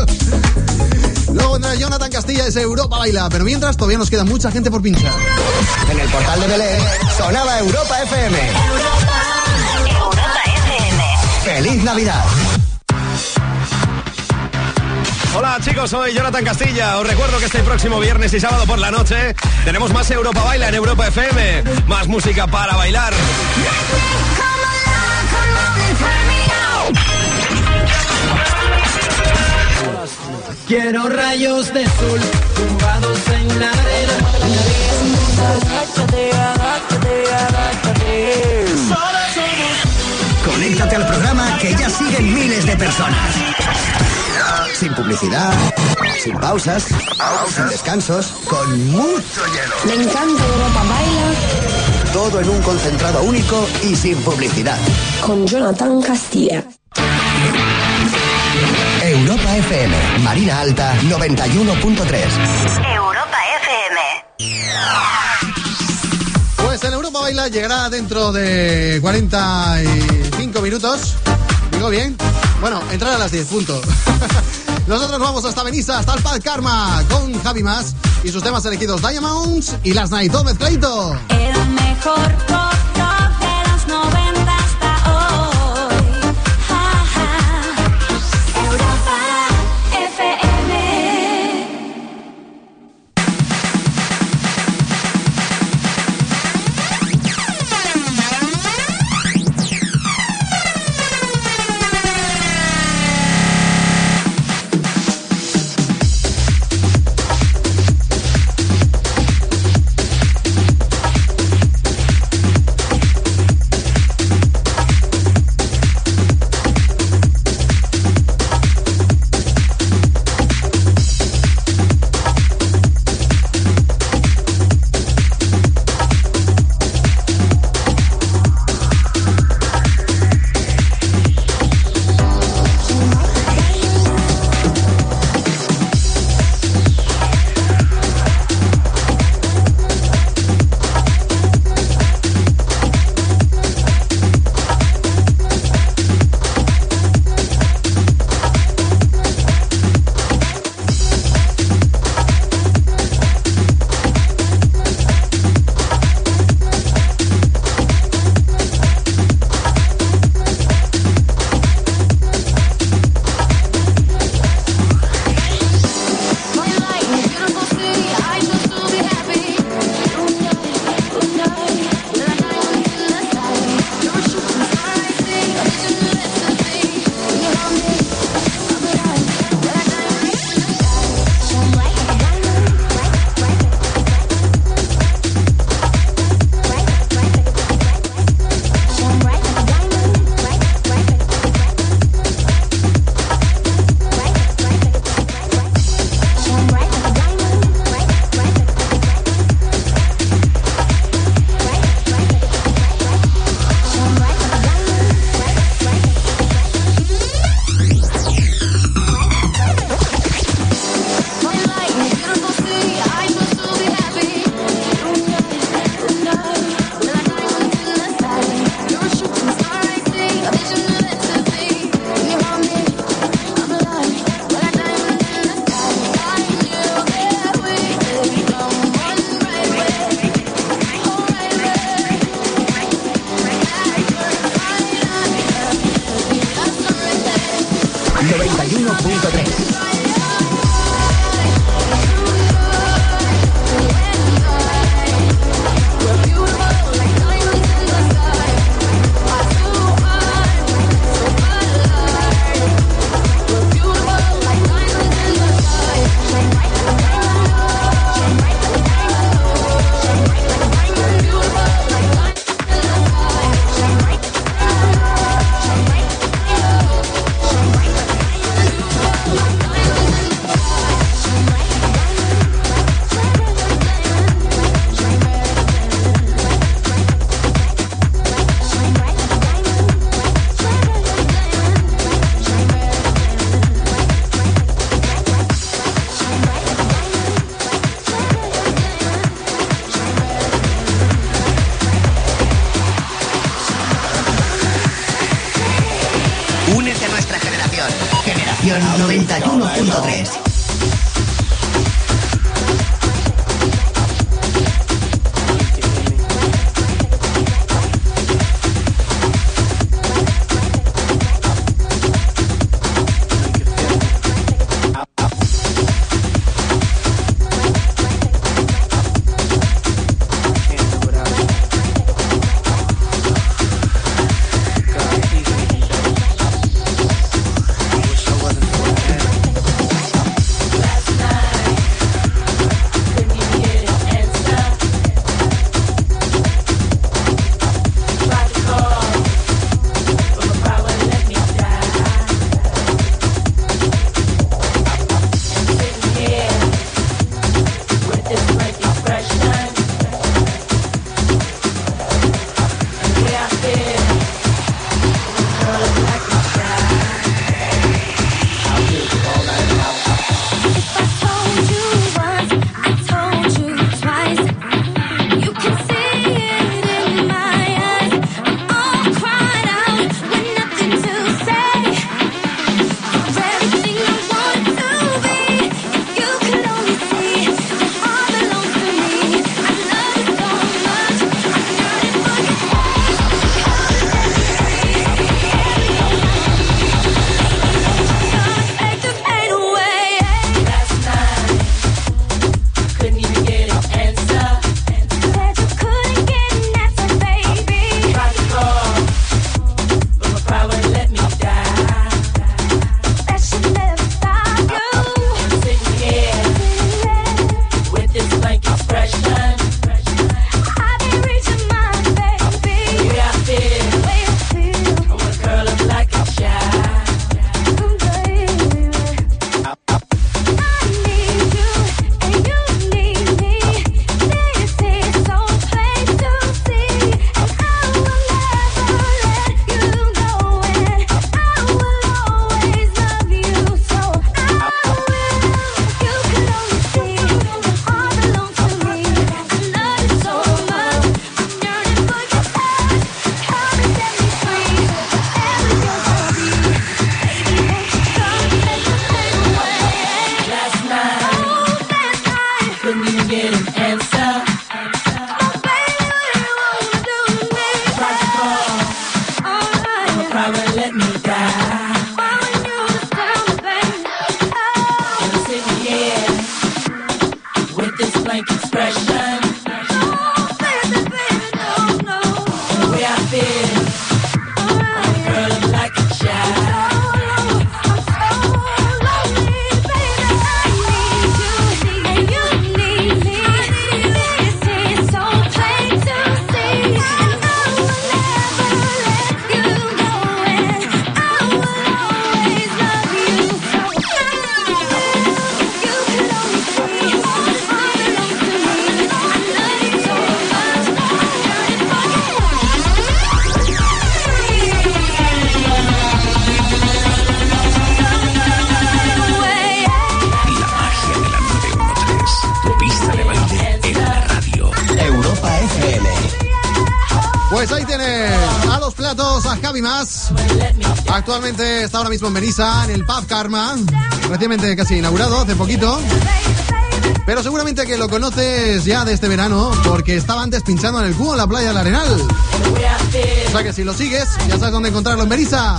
Luego vendrá Jonathan Castilla, es Europa Baila. Pero mientras todavía nos queda mucha gente por pinchar. En el portal de Belén sonaba Europa FM. ¡Feliz Navidad! Hola chicos, soy Jonathan Castilla. Os recuerdo que este próximo viernes y sábado por la noche tenemos más Europa Baila en Europa FM. Más música para bailar. Quiero rayos de sol tumbados en la arena. Conéctate al programa que ya siguen miles de personas. Sin publicidad, sin pausas, sin descansos, con mucho hielo. Me encanta Europa Baila Todo en un concentrado único y sin publicidad. con Jonathan Castilla. Europa FM, Marina Alta 91.3. Europa FM. Pues en Europa Baila llegará dentro de 45 minutos. ¿Digo bien? Bueno, entrar a las 10, punto. Nosotros vamos hasta Benissa, hasta el Pad Karma, con Javi Más y sus temas elegidos Diamonds y Last Night, todo mezcladito. Mejor mismo en Benissa, en el Pub Karma. Recientemente casi inaugurado, hace poquito. Pero seguramente que lo conoces ya de este verano, porque estaba antes pinchando en el cubo en la playa del Arenal. O sea que si lo sigues, ya sabes dónde encontrarlo en Benissa.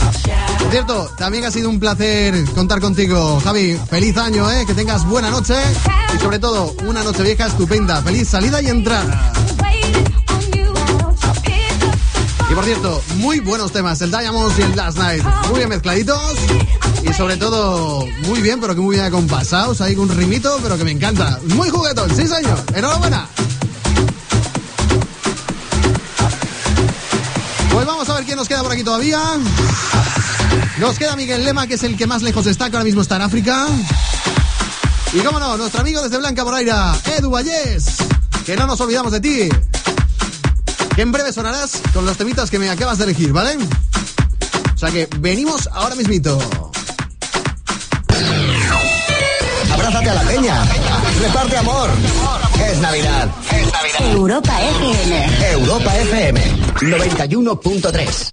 Por cierto, también ha sido un placer contar contigo, Javi. Feliz año, ¿eh? Que tengas buena noche y sobre todo una noche vieja estupenda. Feliz salida y entrada. Y por cierto, muy buenos temas, el Diamonds y el Last Night. Muy bien mezcladitos y sobre todo muy bien, pero que muy bien acompasados. Con un rimito, pero que me encanta. Muy juguetón, sí señor. Enhorabuena. Pues vamos a ver quién nos queda por aquí todavía. Nos queda Miguel Lema, que es el que más lejos está, que ahora mismo está en África. Y cómo no, nuestro amigo desde Blanca Moraira, Edu Vallés. Que no nos olvidamos de ti. Que en breve sonarás con los temitas que me acabas de elegir, ¿vale? O sea que venimos ahora mismito. Abrázate a la peña. Reparte amor. Es Navidad. Es Navidad. Europa FM. Europa FM 91.3.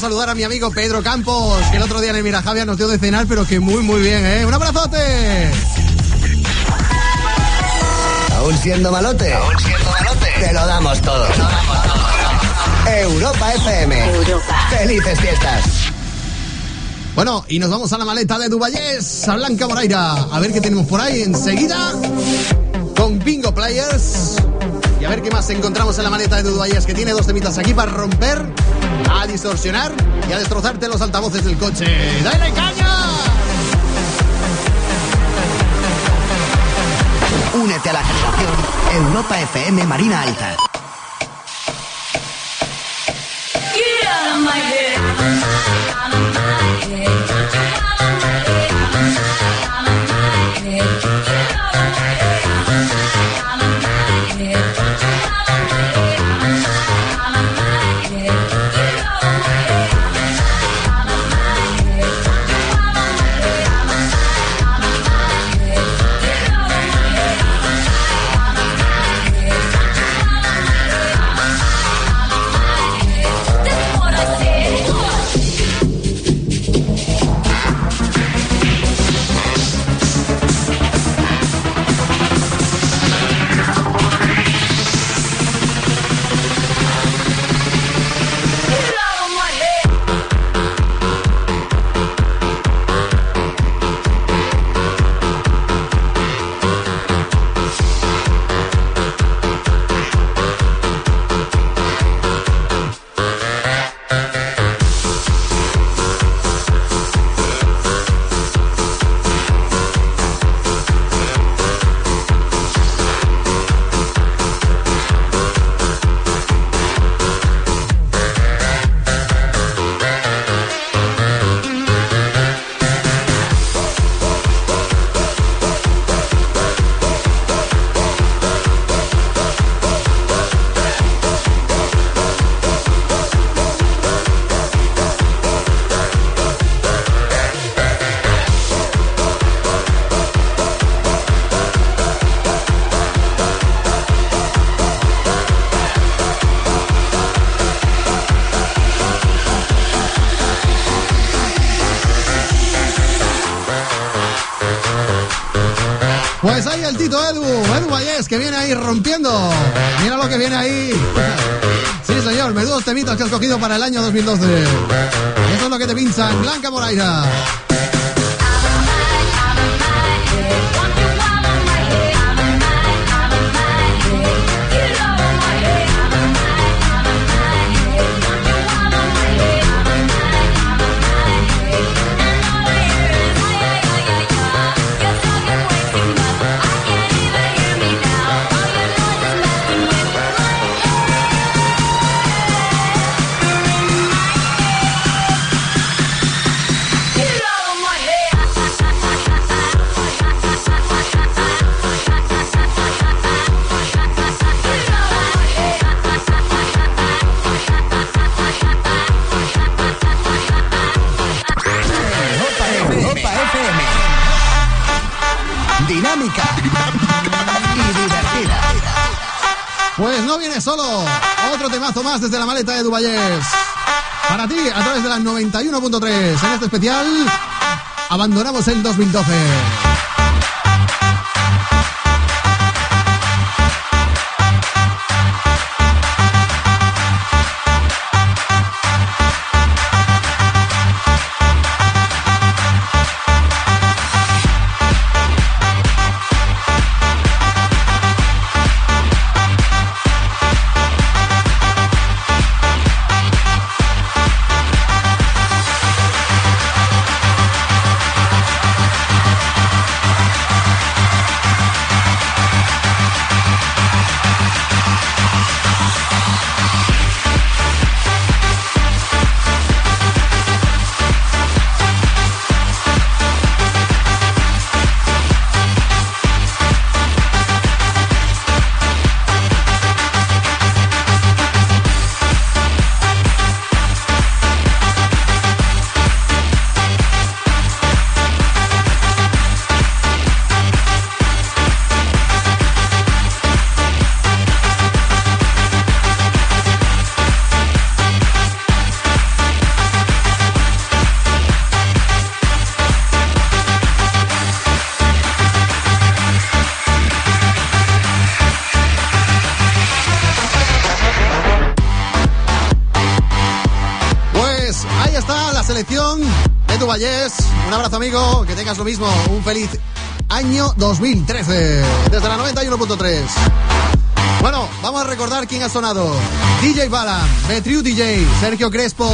saludar a mi amigo Pedro Campos, que el otro día en el Mirajavia nos dio de cenar, pero que muy, muy bien, ¿eh? ¡Un abrazote! ¿Aún siendo malote? ¿Aún siendo malote? Te lo damos todo. Europa FM. Felices fiestas. Bueno, y nos vamos a la maleta de Dubayés, a Blanca Moraira. A ver qué tenemos por ahí enseguida con Bingo Players. Y a ver qué más encontramos en la maleta de Dubayés, que tiene dos temitas aquí para romper, a distorsionar y a destrozarte los altavoces del coche. ¡Dale caña! Únete a la generación Europa FM Marina Alta. Temitas que has cogido para el año 2012. Eso es lo que te pincha en Blanca Moraira. Temazo más desde la maleta de Dubayés. Para ti, a través de la 91.3. En este especial, abandonamos el 2012. Tengas lo mismo. Un feliz año 2013. Desde la 91.3. Bueno, vamos a recordar quién ha sonado. DJ Balan, Betriu DJ, Sergio Crespo,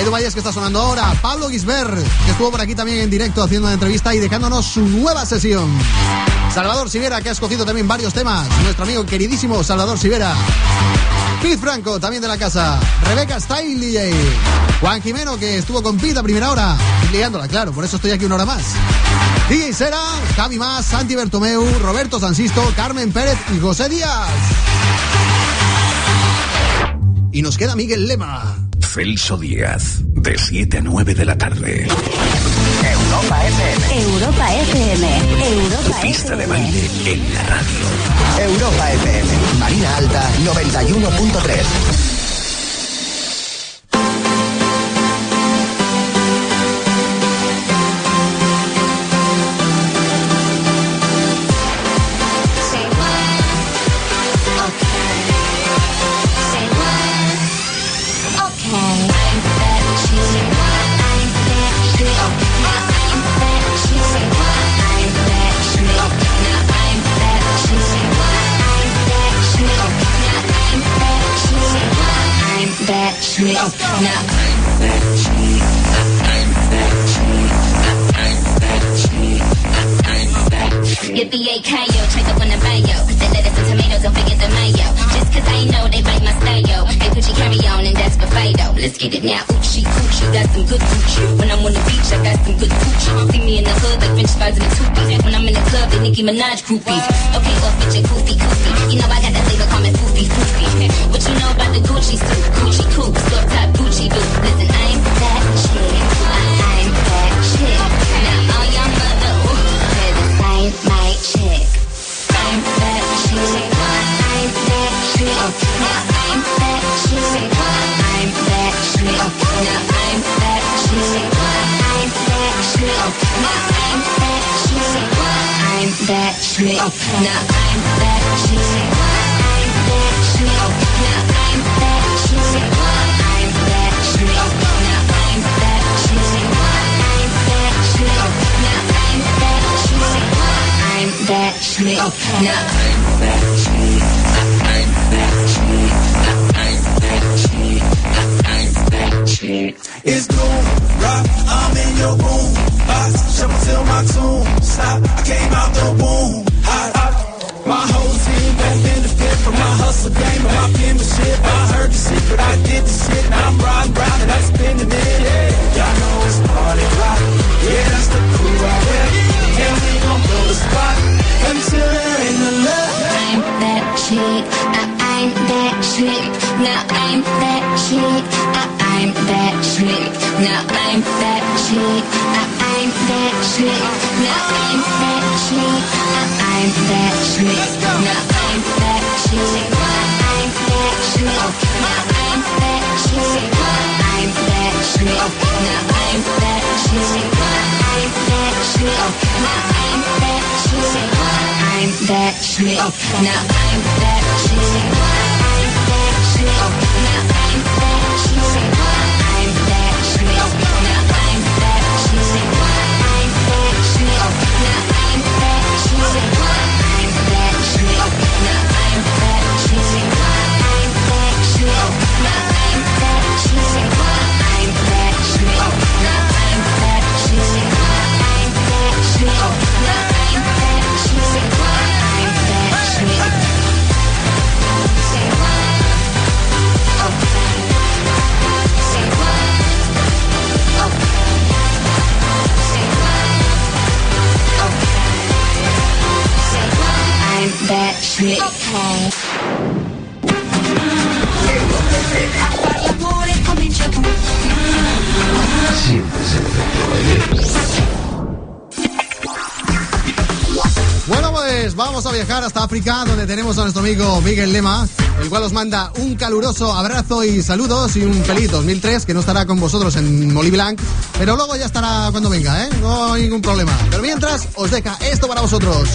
Edu Valles que está sonando ahora, Pablo Gisbert, que estuvo por aquí también en directo haciendo una entrevista y dejándonos su nueva sesión. Salvador Sivera, que ha escogido también varios temas. Nuestro amigo queridísimo Salvador Sivera. Pete Franco, también de la casa. Rebeca Style DJ. Juan Jimeno, que estuvo con Pete a primera hora. Liándola, claro, por eso estoy aquí una hora más. DJ Sera, Javi Más, Santi Bertomeu, Roberto Sansisto, Carmen Pérez y José Díaz. Y nos queda Miguel Lema. Celso Díaz, de 7 a 9 de la tarde. Europa FM. Europa FM. Tu Europa pista de baile en la radio. Europa FM. Marina Alta 91.3. Get up on the lettuce and tomatoes, don't forget the mayo. Just cause I know they my style. Hey, Gucci carry on and that's. Let's get it now. Coochie, got some good Gucci. When I'm on the beach, I got some good Gucci. See me in the hood like French fries and a two When I'm in the club, they Nicki Minaj groupies. Okay, off with your goofy, goofy. You know I got that flavor, call me foofy, foofy. What you know about the Gucci suit? Gucci coupe, store top Gucci boots. Listen, I'm that chick. I'm that chick. Now all y'all mother, this ain't my chick. I'm that chick. I'm that chick. Now I'm that chick. Now I'm sexual. I'm sexual. Now I'm sexual. I'm sexual. Now I'm sexual. I'm. Now I'm sexual. I'm. Now I'm sexual. I'm. Now I'm sexual. I'm. Now I'm sexual. That. It's boom, rock, I'm in your boom box. Shuffle till my tune stop. I came out the womb hot. My whole team back benefit from my hustle game and my penmanship. I heard the secret, I did the shit. Now I'm riding round and I'm spinning it. Yeah. Y'all know it's party rock. Yeah, that's the crew right there. And we gon' blow the spot until there ain't no left. I'm that chick. I, I'm that chick. Now I'm that chick. That chick. Now I'm that chick. I, I'm that chick. Now I'm that chick. I, I'm that chick. Now I'm that chick. I'm that chick. Now I'm that chick. I'm that chick. Now I'm that chick. I'm that chick. Now I'm that chick. I'm that chick. Now I'm that chick. Bueno, pues vamos a viajar hasta África, donde tenemos a nuestro amigo Miguel Lema, el cual os manda un caluroso abrazo y saludos y un feliz 2003, que no estará con vosotros en Moliblanc, pero luego ya estará cuando venga, ¿eh? No hay ningún problema. Pero mientras, os deja esto para vosotros.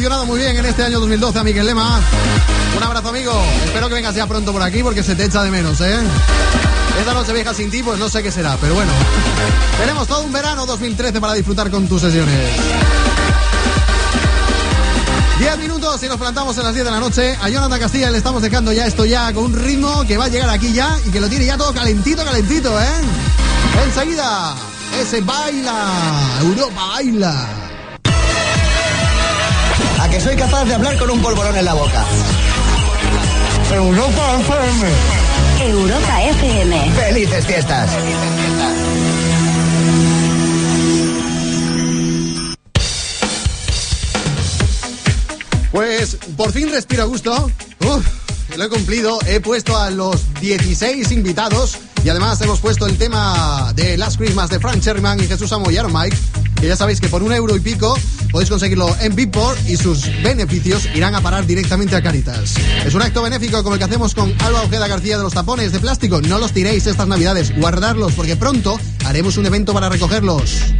Funcionado muy bien en este año 2012 a Miguel Lema. Un abrazo, amigo. Espero que vengas ya pronto por aquí porque se te echa de menos, ¿eh? Esta noche vieja sin ti, pues no sé qué será, pero bueno. Tenemos todo un verano 2013 para disfrutar con tus sesiones. 10 minutos y nos plantamos en las 10 de la noche. A Jonathan Castilla le estamos dejando ya esto ya con un ritmo que va a llegar aquí ya y que lo tiene ya todo calentito, calentito, ¿eh? Enseguida, ese baila, Europa baila. Que soy capaz de hablar con un polvorón en la boca. Europa FM. Europa FM. Felices fiestas. Pues por fin respiro a gusto. Uf, lo he cumplido. He puesto a los 16 invitados y además hemos puesto el tema de Last Christmas de Frank Sherman y Jesús Amo y Aaron Mike. Que ya sabéis que por un euro y pico podéis conseguirlo en Beatport y sus beneficios irán a parar directamente a Caritas. Es un acto benéfico como el que hacemos con Alba Ojeda García de los tapones de plástico. No los tiréis estas navidades, guardarlos porque pronto haremos un evento para recogerlos.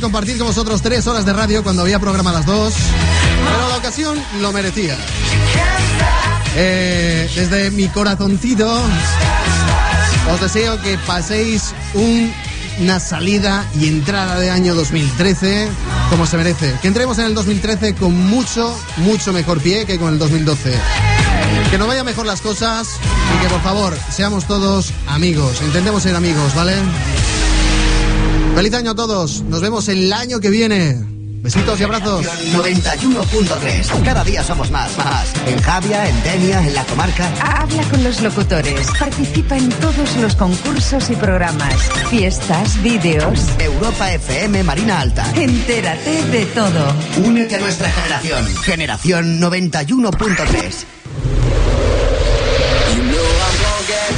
Compartir con vosotros tres horas de radio cuando había programa a las dos. Pero la ocasión lo merecía. Eh, desde mi corazoncito os deseo que paséis un- una salida y entrada de año 2013 como se merece. Que entremos en el 2013 con mucho, mucho mejor pie que con el 2012. Que nos vayan mejor las cosas y que por favor seamos todos amigos. Intentemos ser amigos, ¿vale? Feliz año a todos. Nos vemos el año que viene. Besitos y abrazos. 91.3. Cada día somos más, más. En Javia, en Denia, en la comarca. Habla con los locutores. Participa en todos los concursos y programas. Fiestas, vídeos. Europa FM Marina Alta. Entérate de todo. Únete a nuestra generación. Generación 91.3.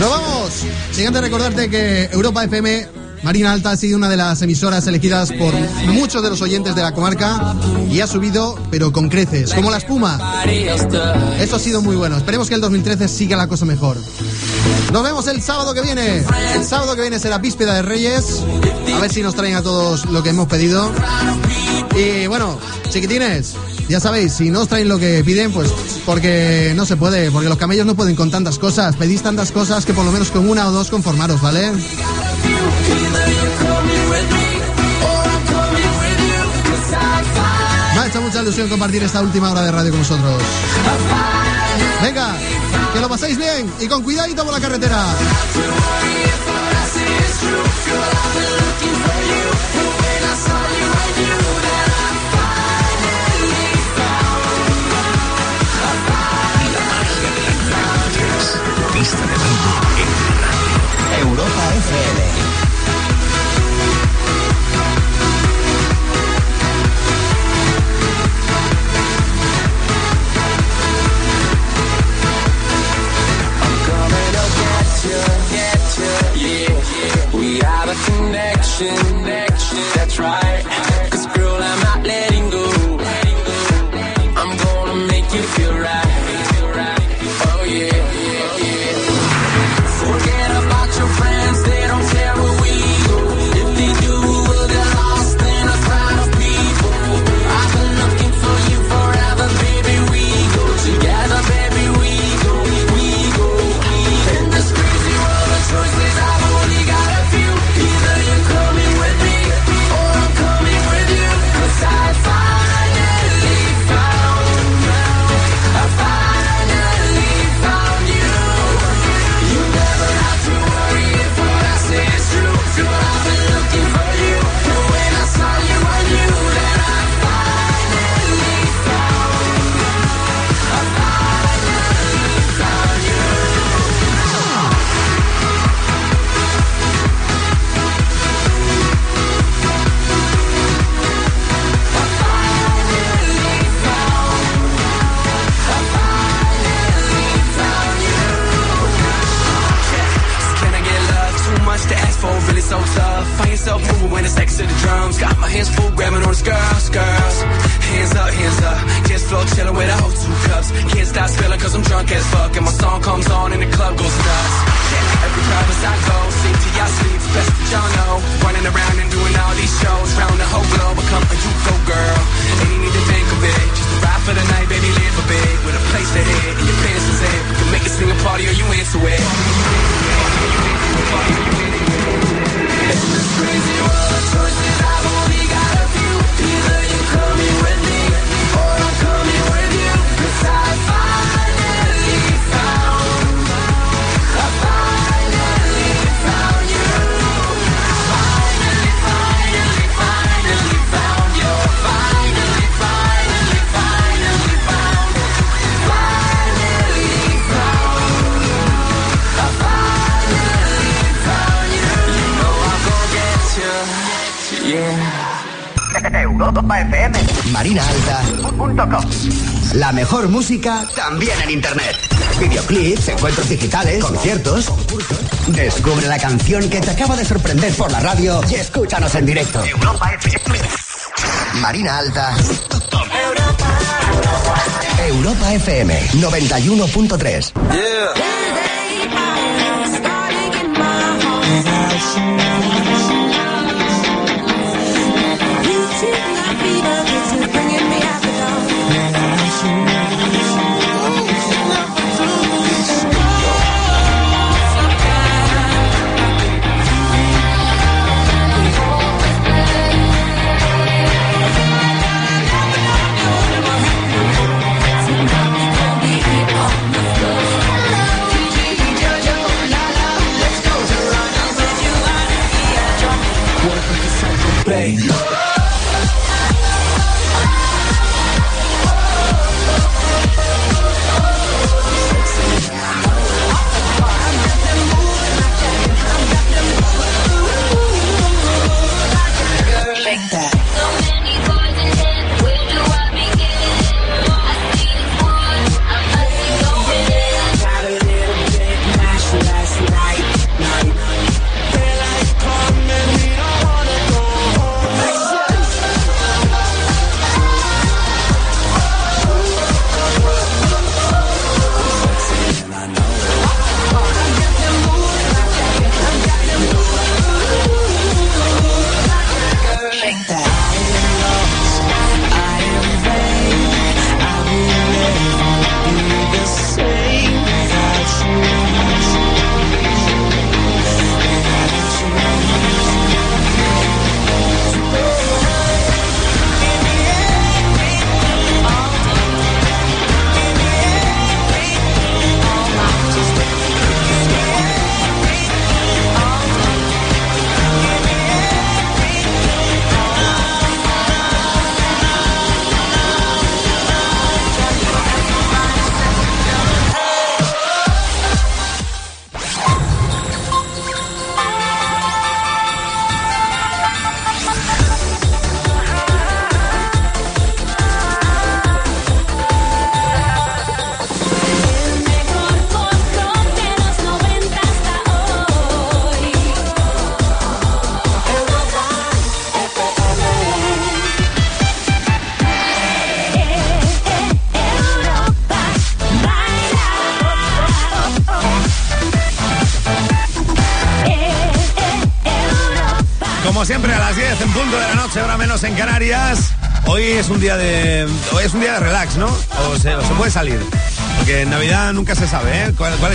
¡Nos vamos! Siguiente recordarte que Europa FM Marina Alta ha sido una de las emisoras elegidas por muchos de los oyentes de la comarca y ha subido, pero con creces, como la espuma. Eso ha sido muy bueno. Esperemos que el 2013 siga la cosa mejor. Nos vemos el sábado que viene. El sábado que viene será víspera de Reyes. A ver si nos traen a todos lo que hemos pedido. Y bueno, chiquitines, ya sabéis, si no os traen lo que piden, pues porque no se puede, porque los camellos no pueden con tantas cosas. Pedís tantas cosas que por lo menos con una o dos conformaros, ¿vale? Ha hecho mucha ilusión compartir esta última hora de radio con vosotros. Venga, que lo paséis bien y con cuidadito por la carretera. Europa FM. Connection, that's right. Mejor música también en internet. Videoclips, encuentros digitales, conciertos, concursos. Descubre la canción que te acaba de sorprender por la radio y escúchanos en directo. Europa FM. Marina Alta. Europa FM 91.3. Last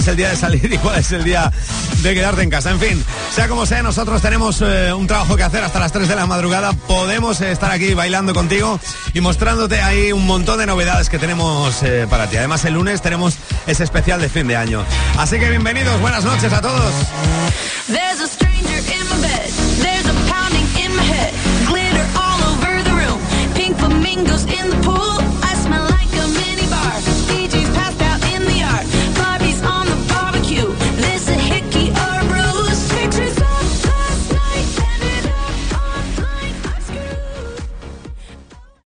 el día de salir y cuál es el día de quedarte en casa. En fin, sea como sea, nosotros tenemos eh, un trabajo que hacer hasta las 3 de la madrugada. Podemos eh, estar aquí bailando contigo y mostrándote ahí un montón de novedades que tenemos eh, para ti. Además, el lunes tenemos ese especial de fin de año. Así que bienvenidos, buenas noches a todos.